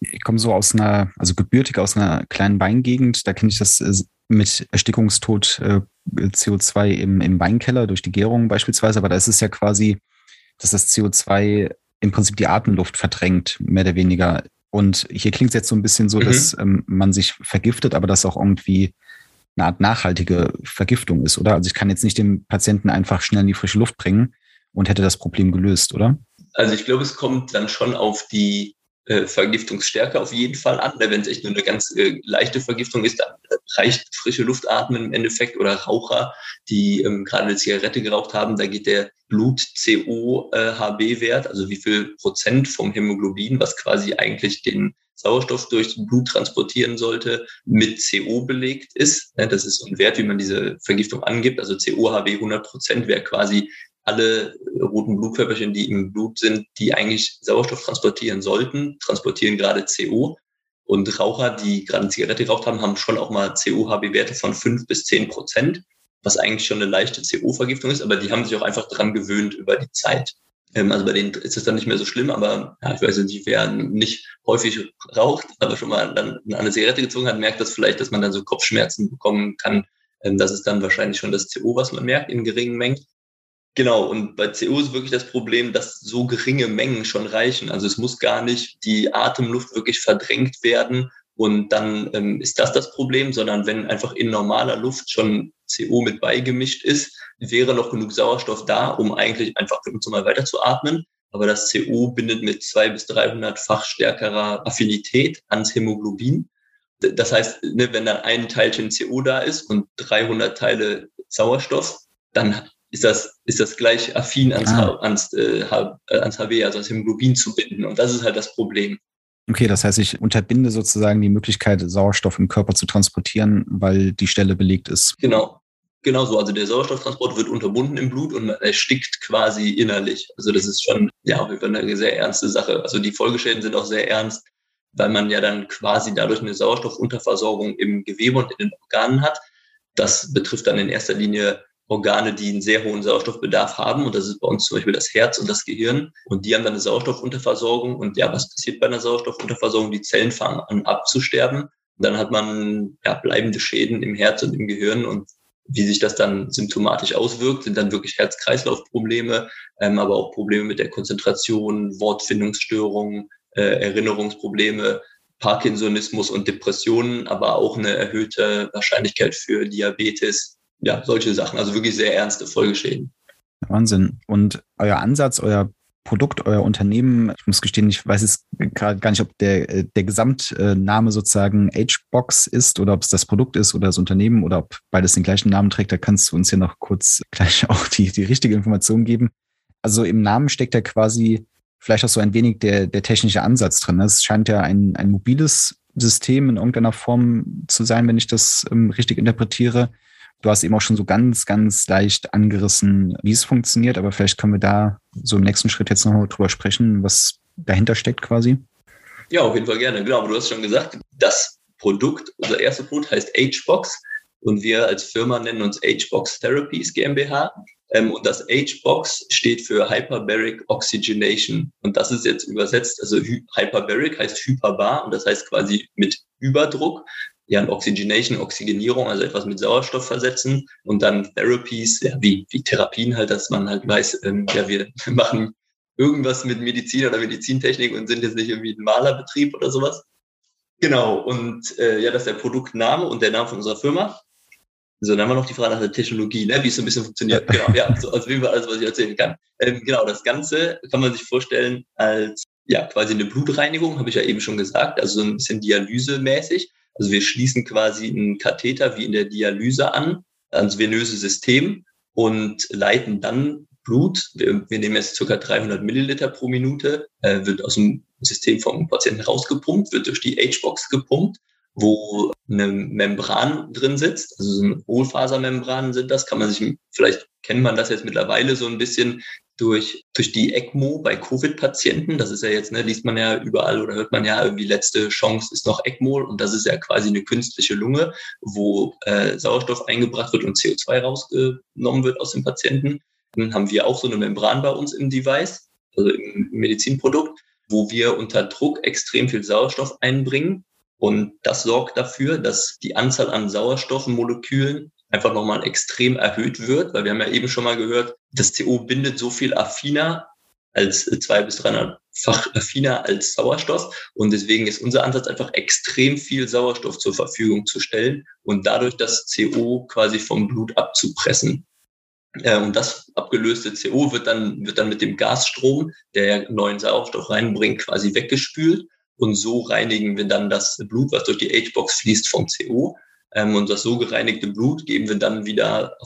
Ich komme so aus einer, also gebürtig aus einer kleinen Weingegend, da kenne ich das äh, mit Erstickungstod äh, CO2 im, im Weinkeller durch die Gärung beispielsweise, aber da ist es ja quasi, dass das CO2 im Prinzip die Atemluft verdrängt, mehr oder weniger. Und hier klingt es jetzt so ein bisschen so, mhm. dass ähm, man sich vergiftet, aber das auch irgendwie eine Art nachhaltige Vergiftung ist, oder? Also ich kann jetzt nicht den Patienten einfach schnell in die frische Luft bringen und hätte das Problem gelöst, oder? Also ich glaube, es kommt dann schon auf die äh, Vergiftungsstärke auf jeden Fall an. Wenn es echt nur eine ganz äh, leichte Vergiftung ist, dann reicht frische Luft atmen im Endeffekt oder Raucher, die ähm, gerade eine Zigarette geraucht haben, da geht der Blut-CO-HB-Wert, also wie viel Prozent vom Hämoglobin, was quasi eigentlich den Sauerstoff durchs Blut transportieren sollte, mit CO belegt ist. Das ist ein Wert, wie man diese Vergiftung angibt. Also CO-HB 100 Prozent wäre quasi alle roten Blutkörperchen, die im Blut sind, die eigentlich Sauerstoff transportieren sollten, transportieren gerade CO. Und Raucher, die gerade eine Zigarette geraucht haben, haben schon auch mal CO-HB-Werte von fünf bis zehn Prozent, was eigentlich schon eine leichte CO-Vergiftung ist, aber die haben sich auch einfach dran gewöhnt über die Zeit. Ähm, also bei denen ist es dann nicht mehr so schlimm, aber ja, ich weiß nicht, wer nicht häufig raucht, aber schon mal dann eine Zigarette gezogen hat, merkt das vielleicht, dass man dann so Kopfschmerzen bekommen kann. Ähm, das ist dann wahrscheinlich schon das CO, was man merkt in geringen Mengen. Genau, und bei CO ist wirklich das Problem, dass so geringe Mengen schon reichen. Also es muss gar nicht die Atemluft wirklich verdrängt werden und dann ähm, ist das das Problem, sondern wenn einfach in normaler Luft schon CO mit beigemischt ist, wäre noch genug Sauerstoff da, um eigentlich einfach ganz normal weiterzuatmen. Aber das CO bindet mit zwei bis 300-fach stärkerer Affinität ans Hämoglobin. Das heißt, ne, wenn dann ein Teilchen CO da ist und 300 Teile Sauerstoff, dann ist das, ist das gleich affin ans, ah. ans, äh, äh ans HB, also ans Hämoglobin zu binden. Und das ist halt das Problem. Okay, das heißt, ich unterbinde sozusagen die Möglichkeit, Sauerstoff im Körper zu transportieren, weil die Stelle belegt ist. Genau. Genau so. Also der Sauerstofftransport wird unterbunden im Blut und man erstickt quasi innerlich. Also das ist schon, ja, auf jeden Fall eine sehr ernste Sache. Also die Folgeschäden sind auch sehr ernst, weil man ja dann quasi dadurch eine Sauerstoffunterversorgung im Gewebe und in den Organen hat. Das betrifft dann in erster Linie Organe, die einen sehr hohen Sauerstoffbedarf haben. Und das ist bei uns zum Beispiel das Herz und das Gehirn. Und die haben dann eine Sauerstoffunterversorgung. Und ja, was passiert bei einer Sauerstoffunterversorgung? Die Zellen fangen an abzusterben. Und dann hat man ja, bleibende Schäden im Herz und im Gehirn. Und wie sich das dann symptomatisch auswirkt, sind dann wirklich Herz-Kreislauf-Probleme, ähm, aber auch Probleme mit der Konzentration, Wortfindungsstörungen, äh, Erinnerungsprobleme, Parkinsonismus und Depressionen, aber auch eine erhöhte Wahrscheinlichkeit für Diabetes, ja, solche Sachen. Also wirklich sehr ernste Folgeschäden. Wahnsinn. Und euer Ansatz, euer Produkt, euer Unternehmen, ich muss gestehen, ich weiß jetzt gerade gar nicht, ob der, der Gesamtname sozusagen Agebox ist oder ob es das Produkt ist oder das Unternehmen oder ob beides den gleichen Namen trägt. Da kannst du uns ja noch kurz gleich auch die, die richtige Information geben. Also im Namen steckt ja quasi vielleicht auch so ein wenig der, der technische Ansatz drin. Es scheint ja ein, ein mobiles System in irgendeiner Form zu sein, wenn ich das ähm, richtig interpretiere. Du hast eben auch schon so ganz, ganz leicht angerissen, wie es funktioniert, aber vielleicht können wir da so im nächsten Schritt jetzt nochmal drüber sprechen, was dahinter steckt quasi. Ja, auf jeden Fall gerne. Genau, aber du hast schon gesagt, das Produkt, unser erstes Produkt heißt HBox und wir als Firma nennen uns HBox Therapies GmbH. Ähm, und das HBox steht für Hyperbaric Oxygenation. Und das ist jetzt übersetzt, also Hyperbaric heißt hyperbar und das heißt quasi mit Überdruck ja, Oxygenation, Oxygenierung, also etwas mit Sauerstoff versetzen und dann Therapies, ja, wie, wie Therapien halt, dass man halt weiß, ähm, ja, wir machen irgendwas mit Medizin oder Medizintechnik und sind jetzt nicht irgendwie ein Malerbetrieb oder sowas. Genau, und äh, ja, das ist der Produktname und der Name von unserer Firma. So, dann haben wir noch die Frage nach der Technologie, ne, wie es so ein bisschen funktioniert. Genau, ja, so, also wie alles, was ich erzählen kann. Ähm, genau, das Ganze kann man sich vorstellen als ja quasi eine Blutreinigung, habe ich ja eben schon gesagt, also so ein bisschen dialysemäßig. Also wir schließen quasi einen Katheter wie in der Dialyse an, ans venöse System und leiten dann Blut. Wir, wir nehmen jetzt ca. 300 Milliliter pro Minute, äh, wird aus dem System vom Patienten rausgepumpt, wird durch die H-Box gepumpt wo eine Membran drin sitzt, also so eine Hohlfasermembran sind das, kann man sich, vielleicht kennt man das jetzt mittlerweile so ein bisschen durch, durch die ECMO bei Covid-Patienten. Das ist ja jetzt, ne, liest man ja überall oder hört man ja irgendwie letzte Chance ist noch ECMO und das ist ja quasi eine künstliche Lunge, wo äh, Sauerstoff eingebracht wird und CO2 rausgenommen wird aus dem Patienten. Dann haben wir auch so eine Membran bei uns im Device, also im Medizinprodukt, wo wir unter Druck extrem viel Sauerstoff einbringen und das sorgt dafür, dass die Anzahl an Sauerstoffmolekülen einfach nochmal extrem erhöht wird, weil wir haben ja eben schon mal gehört, das CO bindet so viel affiner als zwei bis 300-fach affiner als Sauerstoff. Und deswegen ist unser Ansatz einfach extrem viel Sauerstoff zur Verfügung zu stellen und dadurch das CO quasi vom Blut abzupressen. Äh, und das abgelöste CO wird dann, wird dann mit dem Gasstrom, der neuen Sauerstoff reinbringt, quasi weggespült. Und so reinigen wir dann das Blut, was durch die H-Box fließt, vom CO. Ähm, und das so gereinigte Blut geben wir dann wieder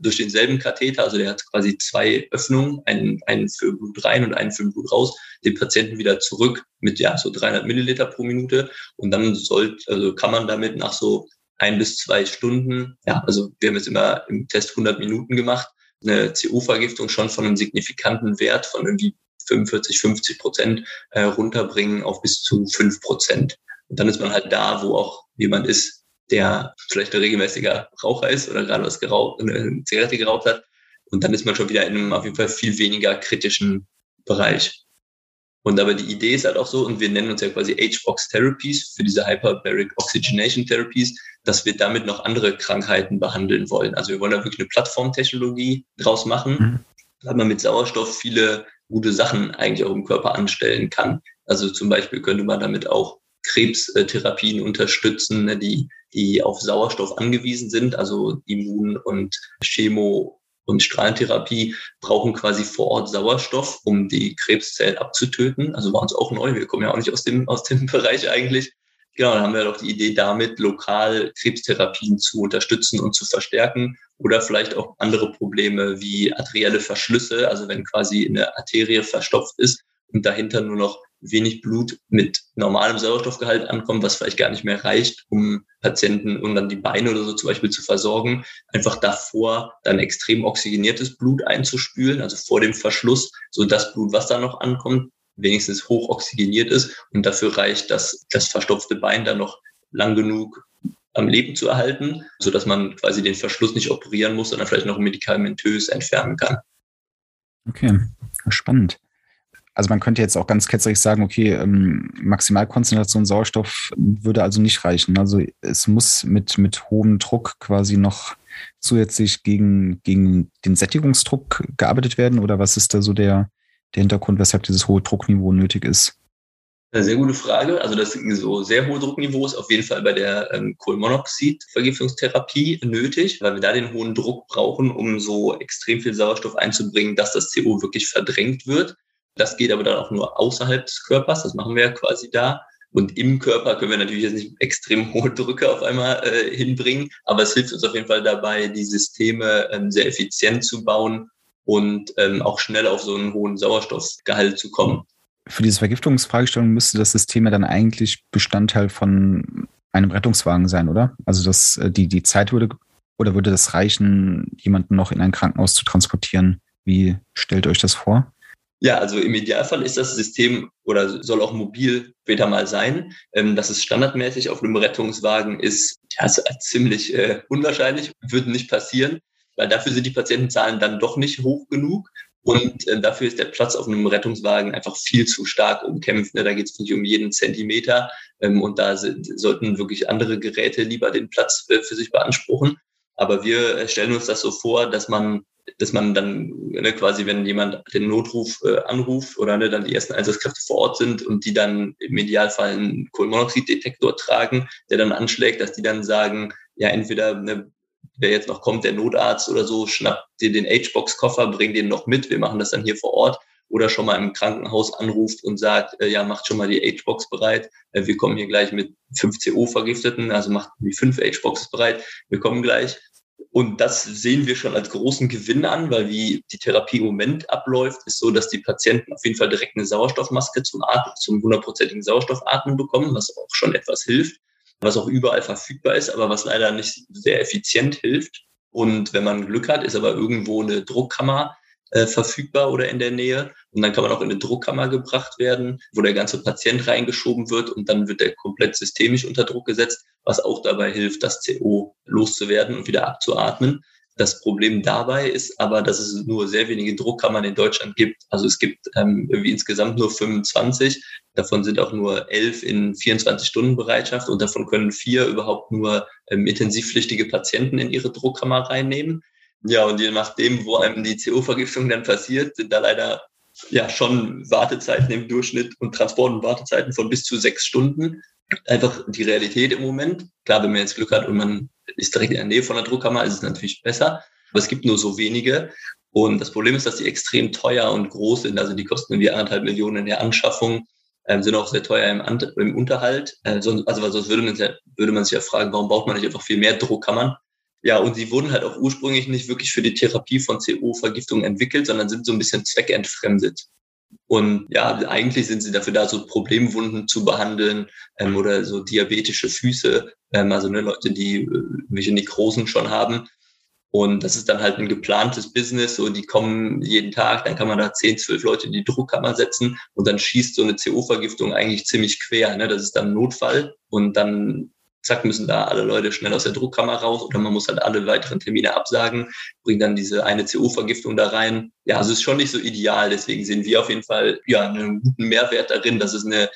durch denselben Katheter, also der hat quasi zwei Öffnungen, einen, einen für Blut rein und einen für Blut raus, den Patienten wieder zurück mit ja so 300 Milliliter pro Minute. Und dann sollte, also kann man damit nach so ein bis zwei Stunden, ja, also wir haben jetzt immer im Test 100 Minuten gemacht, eine CO-Vergiftung schon von einem signifikanten Wert von irgendwie 45, 50 Prozent äh, runterbringen auf bis zu 5 Prozent. Und dann ist man halt da, wo auch jemand ist, der vielleicht ein regelmäßiger Raucher ist oder gerade was geraucht, eine Zigarette geraucht hat. Und dann ist man schon wieder in einem auf jeden Fall viel weniger kritischen Bereich. Und aber die Idee ist halt auch so, und wir nennen uns ja quasi H-Box Therapies für diese Hyperbaric Oxygenation Therapies, dass wir damit noch andere Krankheiten behandeln wollen. Also wir wollen da wirklich eine Plattformtechnologie draus machen, mhm. weil man mit Sauerstoff viele gute Sachen eigentlich auch im Körper anstellen kann. Also zum Beispiel könnte man damit auch Krebstherapien unterstützen, ne, die, die auf Sauerstoff angewiesen sind, also Immun- und Chemo- und Strahlentherapie brauchen quasi vor Ort Sauerstoff, um die Krebszellen abzutöten. Also war uns auch neu. Wir kommen ja auch nicht aus dem, aus dem Bereich eigentlich. Genau, dann haben wir doch die Idee damit, lokal Krebstherapien zu unterstützen und zu verstärken oder vielleicht auch andere Probleme wie arterielle Verschlüsse, also wenn quasi eine Arterie verstopft ist und dahinter nur noch wenig Blut mit normalem Sauerstoffgehalt ankommt, was vielleicht gar nicht mehr reicht, um Patienten und dann die Beine oder so zum Beispiel zu versorgen, einfach davor dann extrem oxygeniertes Blut einzuspülen, also vor dem Verschluss, so das Blut, was da noch ankommt, wenigstens hoch oxygeniert ist und dafür reicht, dass das verstopfte Bein dann noch lang genug am Leben zu erhalten, so dass man quasi den Verschluss nicht operieren muss, sondern vielleicht noch medikamentös entfernen kann. Okay, spannend. Also man könnte jetzt auch ganz ketzerig sagen, okay, ähm, Maximalkonzentration Sauerstoff würde also nicht reichen. Also es muss mit, mit hohem Druck quasi noch zusätzlich gegen, gegen den Sättigungsdruck gearbeitet werden? Oder was ist da so der, der Hintergrund, weshalb dieses hohe Druckniveau nötig ist? Sehr gute Frage. Also das so sehr hohe Druckniveau ist auf jeden Fall bei der ähm, Kohlenmonoxid-Vergiftungstherapie nötig, weil wir da den hohen Druck brauchen, um so extrem viel Sauerstoff einzubringen, dass das CO wirklich verdrängt wird. Das geht aber dann auch nur außerhalb des Körpers. Das machen wir ja quasi da. Und im Körper können wir natürlich jetzt nicht extrem hohe Drücke auf einmal äh, hinbringen, aber es hilft uns auf jeden Fall dabei, die Systeme ähm, sehr effizient zu bauen und ähm, auch schnell auf so einen hohen Sauerstoffgehalt zu kommen. Für diese Vergiftungsfragestellung müsste das System ja dann eigentlich Bestandteil von einem Rettungswagen sein, oder? Also das, äh, die, die Zeit würde oder würde das reichen, jemanden noch in ein Krankenhaus zu transportieren? Wie stellt euch das vor? Ja, also im Idealfall ist das System oder soll auch mobil später mal sein. Ähm, dass es standardmäßig auf einem Rettungswagen ist, ja, ist ziemlich äh, unwahrscheinlich, würde nicht passieren, weil dafür sind die Patientenzahlen dann doch nicht hoch genug. Und äh, dafür ist der Platz auf einem Rettungswagen einfach viel zu stark umkämpft. Ne? Da geht es nicht um jeden Zentimeter. Ähm, und da sind, sollten wirklich andere Geräte lieber den Platz äh, für sich beanspruchen. Aber wir stellen uns das so vor, dass man dass man dann ne, quasi, wenn jemand den Notruf äh, anruft oder ne, dann die ersten Einsatzkräfte vor Ort sind und die dann im Idealfall einen Kohlenmonoxiddetektor tragen, der dann anschlägt, dass die dann sagen, ja, entweder ne, wer jetzt noch kommt, der Notarzt oder so, schnappt dir den H-Box-Koffer, bring den noch mit, wir machen das dann hier vor Ort oder schon mal im Krankenhaus anruft und sagt, äh, ja, macht schon mal die H-Box bereit. Äh, wir kommen hier gleich mit 5 CO-Vergifteten, also macht die fünf H-Boxes bereit. Wir kommen gleich. Und das sehen wir schon als großen Gewinn an, weil wie die Therapie im Moment abläuft, ist so, dass die Patienten auf jeden Fall direkt eine Sauerstoffmaske zum Atmen, zum hundertprozentigen Sauerstoffatmen bekommen, was auch schon etwas hilft. was auch überall verfügbar ist, aber was leider nicht sehr effizient hilft. Und wenn man Glück hat, ist aber irgendwo eine Druckkammer äh, verfügbar oder in der Nähe. Und dann kann man auch in eine Druckkammer gebracht werden, wo der ganze Patient reingeschoben wird und dann wird er komplett systemisch unter Druck gesetzt, was auch dabei hilft, das CO loszuwerden und wieder abzuatmen. Das Problem dabei ist aber, dass es nur sehr wenige Druckkammern in Deutschland gibt. Also es gibt ähm, irgendwie insgesamt nur 25. Davon sind auch nur elf in 24 Stunden Bereitschaft und davon können vier überhaupt nur ähm, intensivpflichtige Patienten in ihre Druckkammer reinnehmen. Ja, und je nachdem, wo einem die CO-Vergiftung dann passiert, sind da leider ja schon Wartezeiten im Durchschnitt und Transport- und Wartezeiten von bis zu sechs Stunden. Einfach die Realität im Moment. Klar, wenn man jetzt Glück hat und man ist direkt in der Nähe von der Druckkammer, ist es natürlich besser. Aber es gibt nur so wenige. Und das Problem ist, dass die extrem teuer und groß sind. Also die kosten irgendwie anderthalb Millionen in der Anschaffung, ähm, sind auch sehr teuer im, im Unterhalt. Äh, sonst, also sonst würde man, würde man sich ja fragen, warum baut man nicht einfach viel mehr Druckkammern? Ja, und sie wurden halt auch ursprünglich nicht wirklich für die Therapie von CO-Vergiftung entwickelt, sondern sind so ein bisschen zweckentfremdet. Und ja, eigentlich sind sie dafür da, so Problemwunden zu behandeln ähm, oder so diabetische Füße, ähm, also ne, Leute, die äh, welche Nekrosen schon haben. Und das ist dann halt ein geplantes Business, so die kommen jeden Tag, dann kann man da 10, 12 Leute in die Druckkammer setzen und dann schießt so eine CO-Vergiftung eigentlich ziemlich quer. Ne? Das ist dann ein Notfall und dann zack, müssen da alle Leute schnell aus der Druckkammer raus oder man muss halt alle weiteren Termine absagen, bringt dann diese eine CO-Vergiftung da rein. Ja, also es ist schon nicht so ideal. Deswegen sehen wir auf jeden Fall ja einen guten Mehrwert darin, dass es eine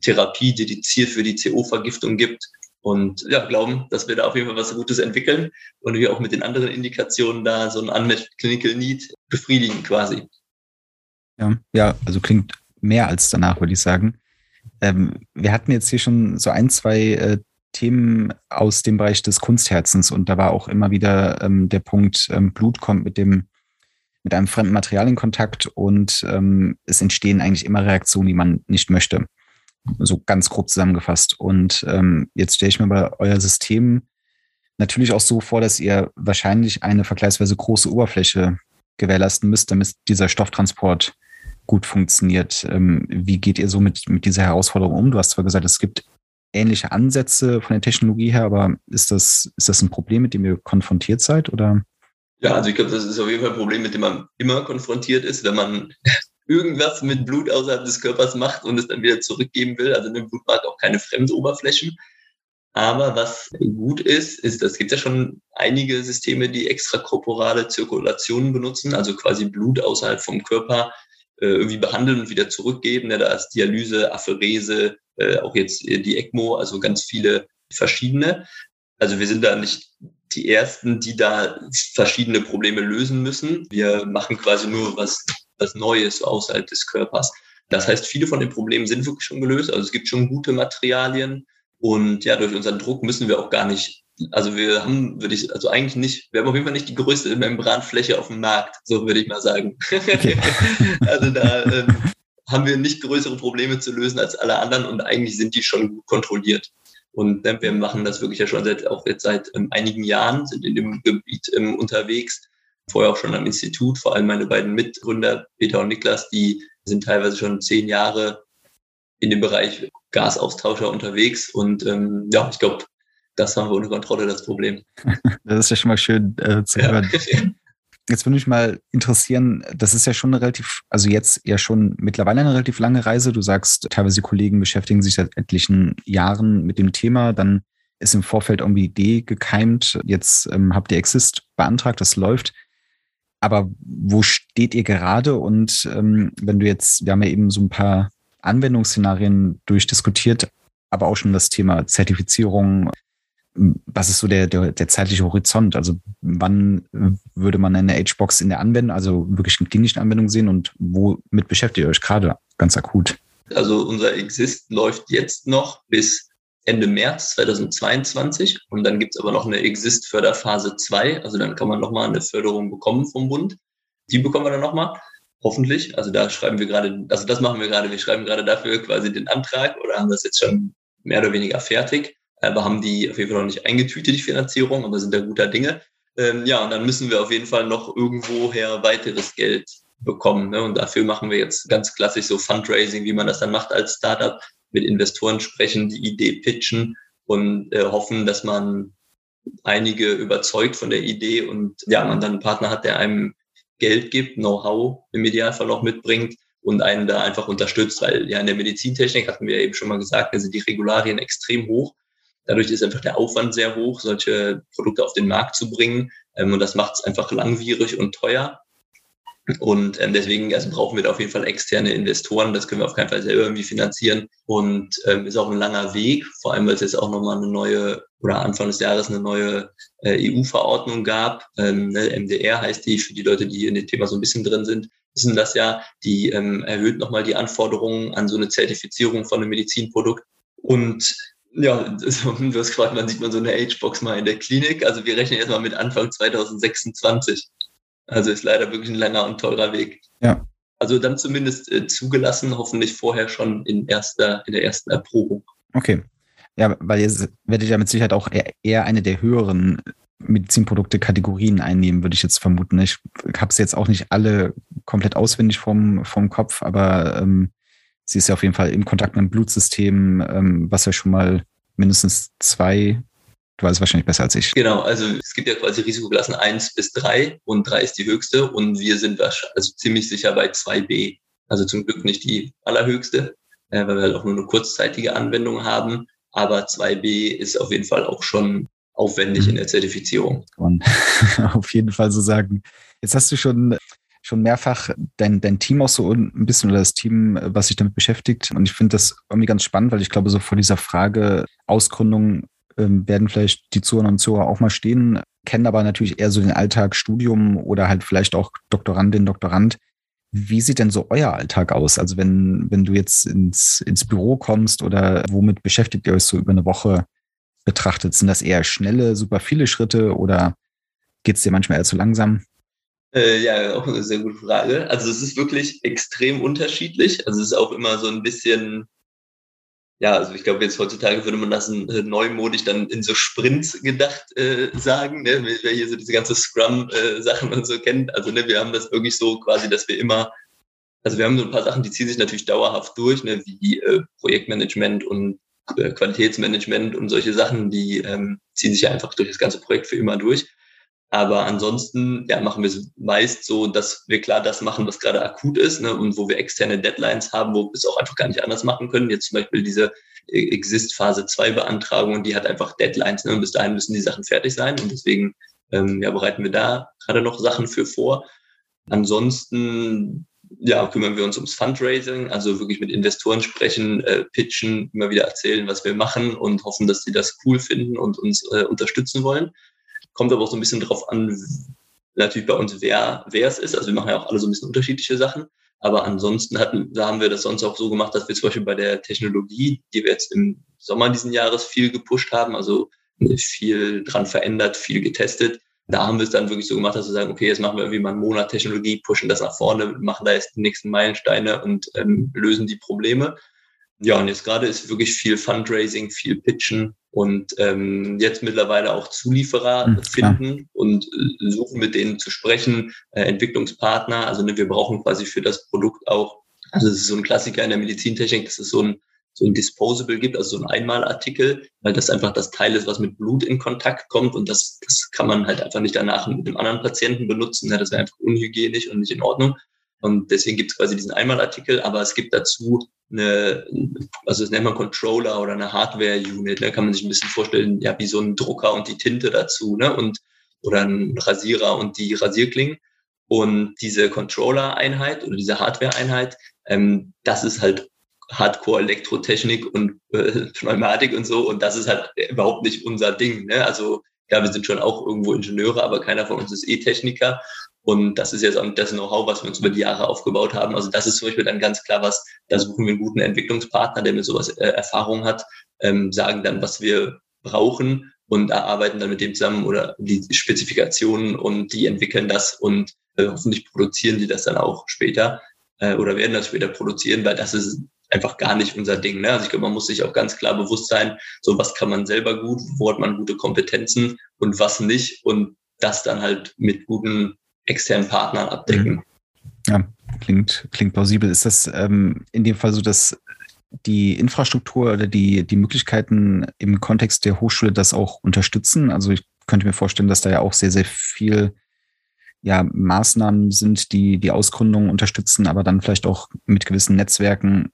Therapie dediziert für die CO-Vergiftung gibt und ja, glauben, dass wir da auf jeden Fall was Gutes entwickeln und wir auch mit den anderen Indikationen da so ein Unmet Clinical Need befriedigen quasi. Ja, ja, also klingt mehr als danach, würde ich sagen. Ähm, wir hatten jetzt hier schon so ein, zwei äh, Themen aus dem Bereich des Kunstherzens und da war auch immer wieder ähm, der Punkt, ähm, Blut kommt mit dem mit einem fremden Material in Kontakt und ähm, es entstehen eigentlich immer Reaktionen, die man nicht möchte. So ganz grob zusammengefasst. Und ähm, jetzt stelle ich mir bei euer System natürlich auch so vor, dass ihr wahrscheinlich eine vergleichsweise große Oberfläche gewährleisten müsst, damit dieser Stofftransport gut funktioniert. Ähm, wie geht ihr so mit, mit dieser Herausforderung um? Du hast zwar gesagt, es gibt ähnliche Ansätze von der Technologie her, aber ist das, ist das ein Problem, mit dem ihr konfrontiert seid? Oder? Ja, also ich glaube, das ist auf jeden Fall ein Problem, mit dem man immer konfrontiert ist, wenn man irgendwas mit Blut außerhalb des Körpers macht und es dann wieder zurückgeben will. Also ein Blut mag auch keine Fremdoberflächen. Aber was gut ist, ist, es gibt ja schon einige Systeme, die extrakorporale Zirkulationen benutzen, also quasi Blut außerhalb vom Körper irgendwie behandeln und wieder zurückgeben. Ja, da ist Dialyse, Apherese, äh, auch jetzt die ECMO, also ganz viele verschiedene. Also wir sind da nicht die Ersten, die da verschiedene Probleme lösen müssen. Wir machen quasi nur was, was Neues außerhalb des Körpers. Das heißt, viele von den Problemen sind wirklich schon gelöst. Also es gibt schon gute Materialien. Und ja, durch unseren Druck müssen wir auch gar nicht, also wir haben, würde ich, also eigentlich nicht, wir haben auf jeden Fall nicht die größte Membranfläche auf dem Markt, so würde ich mal sagen. Okay. also da ähm, haben wir nicht größere Probleme zu lösen als alle anderen und eigentlich sind die schon gut kontrolliert. Und äh, wir machen das wirklich ja schon seit, auch jetzt seit ähm, einigen Jahren, sind in dem Gebiet ähm, unterwegs. Vorher auch schon am Institut, vor allem meine beiden Mitgründer, Peter und Niklas, die sind teilweise schon zehn Jahre in dem Bereich Gasaustauscher unterwegs. Und ähm, ja, ich glaube, das haben wir unter Kontrolle, das Problem. Das ist ja schon mal schön äh, zu hören. Jetzt würde mich mal interessieren, das ist ja schon eine relativ, also jetzt ja schon mittlerweile eine relativ lange Reise. Du sagst, teilweise Kollegen beschäftigen sich seit etlichen Jahren mit dem Thema. Dann ist im Vorfeld irgendwie die Idee gekeimt. Jetzt ähm, habt ihr Exist beantragt, das läuft. Aber wo steht ihr gerade? Und ähm, wenn du jetzt, wir haben ja eben so ein paar Anwendungsszenarien durchdiskutiert, aber auch schon das Thema Zertifizierung, was ist so der, der, der zeitliche Horizont? Also wann würde man eine H-Box in der Anwendung, also wirklich in klinischen Anwendung sehen und womit beschäftigt ihr euch gerade ganz akut? Also unser Exist läuft jetzt noch bis Ende März 2022 und dann gibt es aber noch eine Exist-Förderphase 2, also dann kann man nochmal eine Förderung bekommen vom Bund. Die bekommen wir dann nochmal, hoffentlich. Also da schreiben wir gerade, also das machen wir gerade, wir schreiben gerade dafür quasi den Antrag oder haben das jetzt schon mehr oder weniger fertig aber haben die auf jeden Fall noch nicht eingetütet, die Finanzierung, aber sind da guter Dinge. Ähm, ja, und dann müssen wir auf jeden Fall noch irgendwoher weiteres Geld bekommen. Ne? Und dafür machen wir jetzt ganz klassisch so Fundraising, wie man das dann macht als Startup, mit Investoren sprechen, die Idee pitchen und äh, hoffen, dass man einige überzeugt von der Idee und ja, man dann einen Partner hat, der einem Geld gibt, Know-how im Idealfall auch mitbringt und einen da einfach unterstützt, weil ja in der Medizintechnik hatten wir eben schon mal gesagt, da sind die Regularien extrem hoch. Dadurch ist einfach der Aufwand sehr hoch, solche Produkte auf den Markt zu bringen. Ähm, und das macht es einfach langwierig und teuer. Und ähm, deswegen also brauchen wir da auf jeden Fall externe Investoren. Das können wir auf keinen Fall selber irgendwie finanzieren. Und ähm, ist auch ein langer Weg, vor allem weil es jetzt auch nochmal eine neue oder Anfang des Jahres eine neue äh, EU-Verordnung gab. Ähm, ne, MDR heißt die, für die Leute, die in dem Thema so ein bisschen drin sind, wissen das ja. Die ähm, erhöht nochmal die Anforderungen an so eine Zertifizierung von einem Medizinprodukt. Und ja, du hast gefragt, wann sieht man so eine Agebox mal in der Klinik? Also wir rechnen erstmal mit Anfang 2026. Also ist leider wirklich ein langer und teurer Weg. Ja. Also dann zumindest äh, zugelassen, hoffentlich vorher schon in erster, in der ersten Erprobung. Okay. Ja, weil ihr werdet ja mit Sicherheit auch eher eine der höheren Medizinprodukte-Kategorien einnehmen, würde ich jetzt vermuten. Ich habe es jetzt auch nicht alle komplett auswendig vom, vom Kopf, aber ähm, sie ist ja auf jeden Fall im Kontakt mit dem Blutsystem, ähm, was ja schon mal mindestens zwei Du weißt wahrscheinlich besser als ich. Genau, also es gibt ja quasi Risikoklassen 1 bis 3 und 3 ist die höchste und wir sind also ziemlich sicher bei 2b. Also zum Glück nicht die allerhöchste, äh, weil wir halt auch nur eine kurzzeitige Anwendung haben. Aber 2b ist auf jeden Fall auch schon aufwendig in der Zertifizierung. Kann man auf jeden Fall so sagen. Jetzt hast du schon schon mehrfach dein, dein Team auch so ein bisschen oder das Team, was sich damit beschäftigt. Und ich finde das irgendwie ganz spannend, weil ich glaube, so vor dieser Frage Ausgründung ähm, werden vielleicht die Zuhörer und Zuhörer auch mal stehen, kennen aber natürlich eher so den Alltag, Studium oder halt vielleicht auch Doktorandin, Doktorand. Wie sieht denn so euer Alltag aus? Also wenn, wenn du jetzt ins, ins Büro kommst oder womit beschäftigt ihr euch so über eine Woche betrachtet? Sind das eher schnelle, super viele Schritte oder geht es dir manchmal eher zu langsam? Äh, ja, auch eine sehr gute Frage. Also es ist wirklich extrem unterschiedlich. Also es ist auch immer so ein bisschen ja, also ich glaube, jetzt heutzutage würde man das äh, neumodisch dann in so Sprints gedacht äh, sagen, ne? wer hier so diese ganze Scrum-Sachen äh, und so kennt. Also ne, wir haben das wirklich so quasi, dass wir immer, also wir haben so ein paar Sachen, die ziehen sich natürlich dauerhaft durch, ne? wie äh, Projektmanagement und äh, Qualitätsmanagement und solche Sachen, die ähm, ziehen sich ja einfach durch das ganze Projekt für immer durch. Aber ansonsten ja, machen wir es meist so, dass wir klar das machen, was gerade akut ist ne, und wo wir externe Deadlines haben, wo wir es auch einfach gar nicht anders machen können. Jetzt zum Beispiel diese Exist Phase 2 Beantragung, die hat einfach Deadlines. Ne, und bis dahin müssen die Sachen fertig sein. Und deswegen ähm, ja, bereiten wir da gerade noch Sachen für vor. Ansonsten ja, kümmern wir uns ums Fundraising, also wirklich mit Investoren sprechen, äh, pitchen, immer wieder erzählen, was wir machen und hoffen, dass sie das cool finden und uns äh, unterstützen wollen. Kommt aber auch so ein bisschen drauf an, natürlich bei uns, wer, wer es ist. Also wir machen ja auch alle so ein bisschen unterschiedliche Sachen. Aber ansonsten hatten, da haben wir das sonst auch so gemacht, dass wir zum Beispiel bei der Technologie, die wir jetzt im Sommer diesen Jahres viel gepusht haben, also viel dran verändert, viel getestet. Da haben wir es dann wirklich so gemacht, dass wir sagen, okay, jetzt machen wir irgendwie mal einen Monat Technologie, pushen das nach vorne, machen da jetzt die nächsten Meilensteine und ähm, lösen die Probleme. Ja, und jetzt gerade ist wirklich viel Fundraising, viel Pitchen und ähm, jetzt mittlerweile auch Zulieferer mhm, finden klar. und äh, suchen mit denen zu sprechen, äh, Entwicklungspartner. Also ne, wir brauchen quasi für das Produkt auch, also es ist so ein Klassiker in der Medizintechnik, dass es so ein so ein Disposable gibt, also so ein Einmalartikel, weil das einfach das Teil ist, was mit Blut in Kontakt kommt und das, das kann man halt einfach nicht danach mit einem anderen Patienten benutzen. Ja, das wäre einfach unhygienisch und nicht in Ordnung. Und deswegen gibt es quasi diesen Einmalartikel, aber es gibt dazu eine, also das nennt man Controller oder eine Hardware-Unit. Da ne? kann man sich ein bisschen vorstellen, ja, wie so ein Drucker und die Tinte dazu, ne? Und oder ein Rasierer und die Rasierklingen. Und diese Controller-Einheit oder diese Hardware-Einheit, ähm, das ist halt Hardcore-Elektrotechnik und äh, Pneumatik und so. Und das ist halt überhaupt nicht unser Ding. Ne? Also ja, wir sind schon auch irgendwo Ingenieure, aber keiner von uns ist E-Techniker. Und das ist jetzt auch das Know-how, was wir uns über die Jahre aufgebaut haben. Also das ist zum Beispiel dann ganz klar was, da suchen wir einen guten Entwicklungspartner, der mit sowas äh, Erfahrung hat, ähm, sagen dann, was wir brauchen und erarbeiten dann mit dem zusammen oder die Spezifikationen und die entwickeln das und äh, hoffentlich produzieren die das dann auch später äh, oder werden das später produzieren, weil das ist einfach gar nicht unser Ding. Ne? Also ich glaube, man muss sich auch ganz klar bewusst sein, so was kann man selber gut, wo hat man gute Kompetenzen und was nicht und das dann halt mit guten externen Partnern abdecken. Ja, klingt, klingt plausibel. Ist das ähm, in dem Fall so, dass die Infrastruktur oder die, die Möglichkeiten im Kontext der Hochschule das auch unterstützen? Also ich könnte mir vorstellen, dass da ja auch sehr, sehr viel ja, Maßnahmen sind, die die Ausgründung unterstützen, aber dann vielleicht auch mit gewissen Netzwerken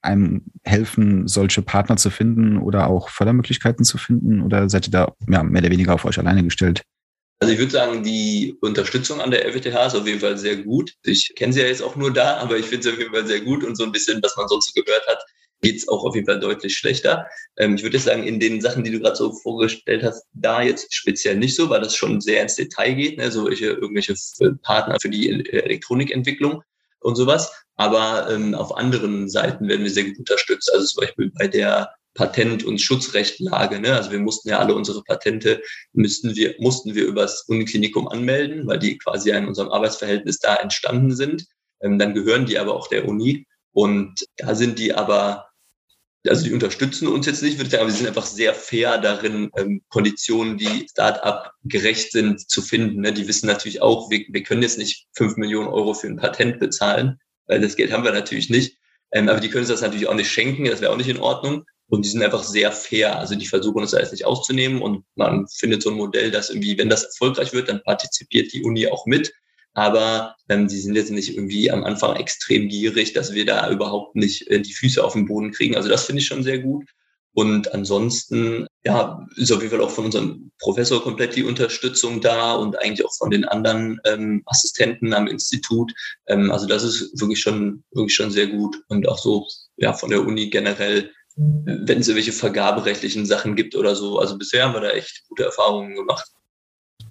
einem helfen, solche Partner zu finden oder auch Fördermöglichkeiten zu finden? Oder seid ihr da ja, mehr oder weniger auf euch alleine gestellt? Also ich würde sagen, die Unterstützung an der FWTH ist auf jeden Fall sehr gut. Ich kenne sie ja jetzt auch nur da, aber ich finde sie auf jeden Fall sehr gut und so ein bisschen, was man sonst so gehört hat, geht es auch auf jeden Fall deutlich schlechter. Ähm, ich würde sagen, in den Sachen, die du gerade so vorgestellt hast, da jetzt speziell nicht so, weil das schon sehr ins Detail geht, ne? so welche, irgendwelche Partner für die Elektronikentwicklung und sowas. Aber ähm, auf anderen Seiten werden wir sehr gut unterstützt. Also zum Beispiel bei der Patent- und Schutzrechtlage. Ne? Also wir mussten ja alle unsere Patente, müssten wir, mussten wir übers Uniklinikum anmelden, weil die quasi ja in unserem Arbeitsverhältnis da entstanden sind. Ähm, dann gehören die aber auch der Uni. Und da sind die aber also die unterstützen uns jetzt nicht, würde ich sagen, aber sie sind einfach sehr fair darin, ähm, Konditionen, die Start-up gerecht sind, zu finden. Ne? Die wissen natürlich auch, wir, wir können jetzt nicht fünf Millionen Euro für ein Patent bezahlen, weil das Geld haben wir natürlich nicht. Ähm, aber die können uns das natürlich auch nicht schenken, das wäre auch nicht in Ordnung. Und die sind einfach sehr fair. Also die versuchen uns alles nicht auszunehmen und man findet so ein Modell, dass irgendwie, wenn das erfolgreich wird, dann partizipiert die Uni auch mit aber ähm, die sind jetzt nicht irgendwie am Anfang extrem gierig, dass wir da überhaupt nicht äh, die Füße auf den Boden kriegen. Also das finde ich schon sehr gut. Und ansonsten, ja, ist auf jeden Fall auch von unserem Professor komplett die Unterstützung da und eigentlich auch von den anderen ähm, Assistenten am Institut. Ähm, also das ist wirklich schon, wirklich schon sehr gut. Und auch so, ja, von der Uni generell, wenn es irgendwelche vergaberechtlichen Sachen gibt oder so. Also bisher haben wir da echt gute Erfahrungen gemacht.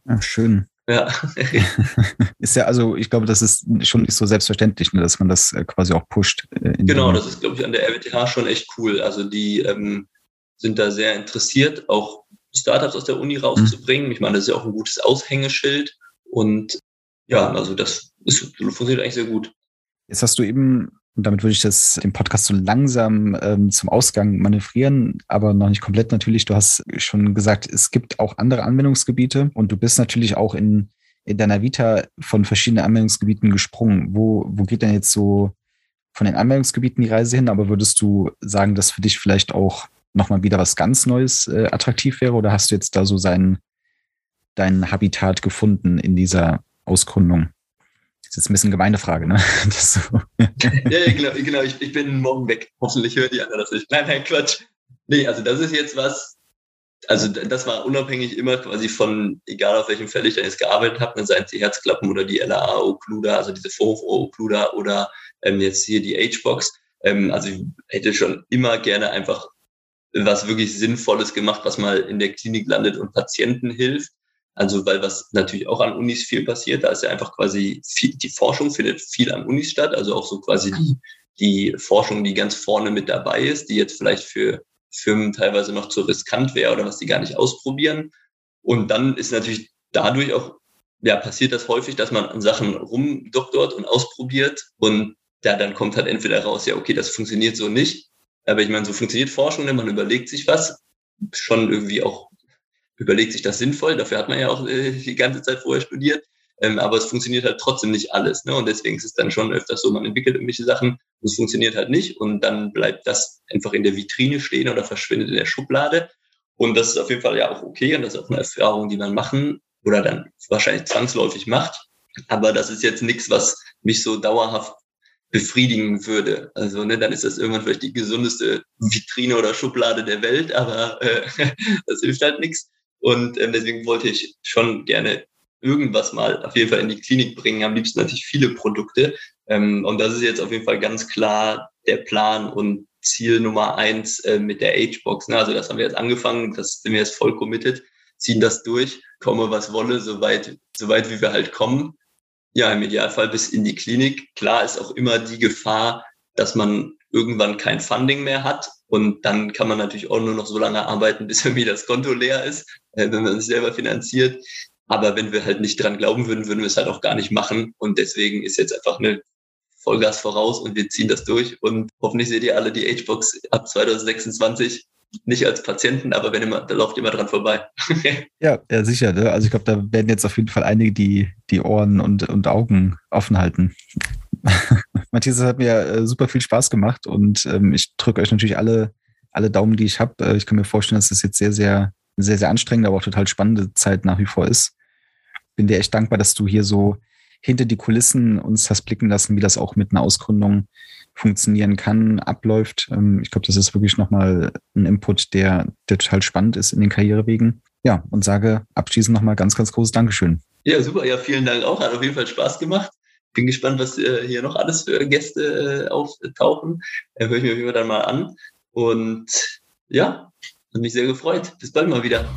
Ja, schön. Ja. ist ja, also ich glaube, das ist schon nicht so selbstverständlich, ne, dass man das äh, quasi auch pusht. Äh, genau, das ist, glaube ich, an der RWTH schon echt cool. Also die ähm, sind da sehr interessiert, auch Startups aus der Uni rauszubringen. Mhm. Ich meine, das ist ja auch ein gutes Aushängeschild. Und ja, also das ist, funktioniert eigentlich sehr gut. Jetzt hast du eben und damit würde ich das, den Podcast so langsam ähm, zum Ausgang manövrieren, aber noch nicht komplett natürlich. Du hast schon gesagt, es gibt auch andere Anwendungsgebiete und du bist natürlich auch in, in deiner Vita von verschiedenen Anwendungsgebieten gesprungen. Wo, wo geht denn jetzt so von den Anwendungsgebieten die Reise hin? Aber würdest du sagen, dass für dich vielleicht auch nochmal wieder was ganz Neues äh, attraktiv wäre? Oder hast du jetzt da so sein, dein Habitat gefunden in dieser Ausgründung? Ist jetzt ein bisschen gemeine Frage, ne? So. ja, genau, genau. Ich, ich, bin morgen weg. Hoffentlich hören die anderen das nicht. Nein, nein, Quatsch. Nee, also das ist jetzt was, also das war unabhängig immer quasi von, egal auf welchem Feld ich da jetzt gearbeitet habe, ne, seien es die Herzklappen oder die LAA Occluda, also diese Vorhof Occluda oder ähm, jetzt hier die H-Box. Ähm, also ich hätte schon immer gerne einfach was wirklich Sinnvolles gemacht, was mal in der Klinik landet und Patienten hilft. Also, weil was natürlich auch an Unis viel passiert, da ist ja einfach quasi viel, die Forschung findet viel an Unis statt, also auch so quasi die, die Forschung, die ganz vorne mit dabei ist, die jetzt vielleicht für Firmen teilweise noch zu riskant wäre oder was die gar nicht ausprobieren. Und dann ist natürlich dadurch auch, ja, passiert das häufig, dass man an Sachen rumdoktort und ausprobiert und ja, dann kommt halt entweder raus, ja, okay, das funktioniert so nicht. Aber ich meine, so funktioniert Forschung, denn man überlegt sich was, schon irgendwie auch überlegt sich das sinnvoll. Dafür hat man ja auch äh, die ganze Zeit vorher studiert. Ähm, aber es funktioniert halt trotzdem nicht alles. Ne? Und deswegen ist es dann schon öfters so, man entwickelt irgendwelche Sachen und es funktioniert halt nicht. Und dann bleibt das einfach in der Vitrine stehen oder verschwindet in der Schublade. Und das ist auf jeden Fall ja auch okay. Und das ist auch eine Erfahrung, die man machen oder dann wahrscheinlich zwangsläufig macht. Aber das ist jetzt nichts, was mich so dauerhaft befriedigen würde. Also ne, dann ist das irgendwann vielleicht die gesundeste Vitrine oder Schublade der Welt, aber äh, das hilft halt nichts. Und ähm, deswegen wollte ich schon gerne irgendwas mal auf jeden Fall in die Klinik bringen. Am liebsten natürlich viele Produkte. Ähm, und das ist jetzt auf jeden Fall ganz klar der Plan und Ziel Nummer eins äh, mit der Agebox. Ne? Also das haben wir jetzt angefangen, das sind wir jetzt voll committed, ziehen das durch, komme was wolle, soweit, soweit wie wir halt kommen. Ja, im Idealfall bis in die Klinik. Klar ist auch immer die Gefahr, dass man irgendwann kein Funding mehr hat. Und dann kann man natürlich auch nur noch so lange arbeiten, bis irgendwie das Konto leer ist, äh, wenn man sich selber finanziert. Aber wenn wir halt nicht dran glauben würden, würden wir es halt auch gar nicht machen. Und deswegen ist jetzt einfach eine Vollgas voraus und wir ziehen das durch. Und hoffentlich seht ihr alle die Agebox ab 2026 nicht als Patienten, aber wenn immer, da lauft immer dran vorbei. ja, ja, sicher. Ne? Also ich glaube, da werden jetzt auf jeden Fall einige die, die Ohren und, und Augen offen halten. Matthias, es hat mir äh, super viel Spaß gemacht und ähm, ich drücke euch natürlich alle, alle Daumen, die ich habe. Äh, ich kann mir vorstellen, dass das jetzt sehr, sehr, sehr, sehr anstrengend, aber auch total spannende Zeit nach wie vor ist. Bin dir echt dankbar, dass du hier so hinter die Kulissen uns hast blicken lassen, wie das auch mit einer Ausgründung funktionieren kann, abläuft. Ähm, ich glaube, das ist wirklich nochmal ein Input, der, der total spannend ist in den Karrierewegen. Ja, und sage abschließend nochmal ganz, ganz großes Dankeschön. Ja, super. Ja, vielen Dank auch. Hat auf jeden Fall Spaß gemacht. Bin gespannt, was äh, hier noch alles für Gäste äh, auftauchen. Äh, Höre ich mir auf jeden Fall dann mal an. Und ja, hat mich sehr gefreut. Bis bald mal wieder.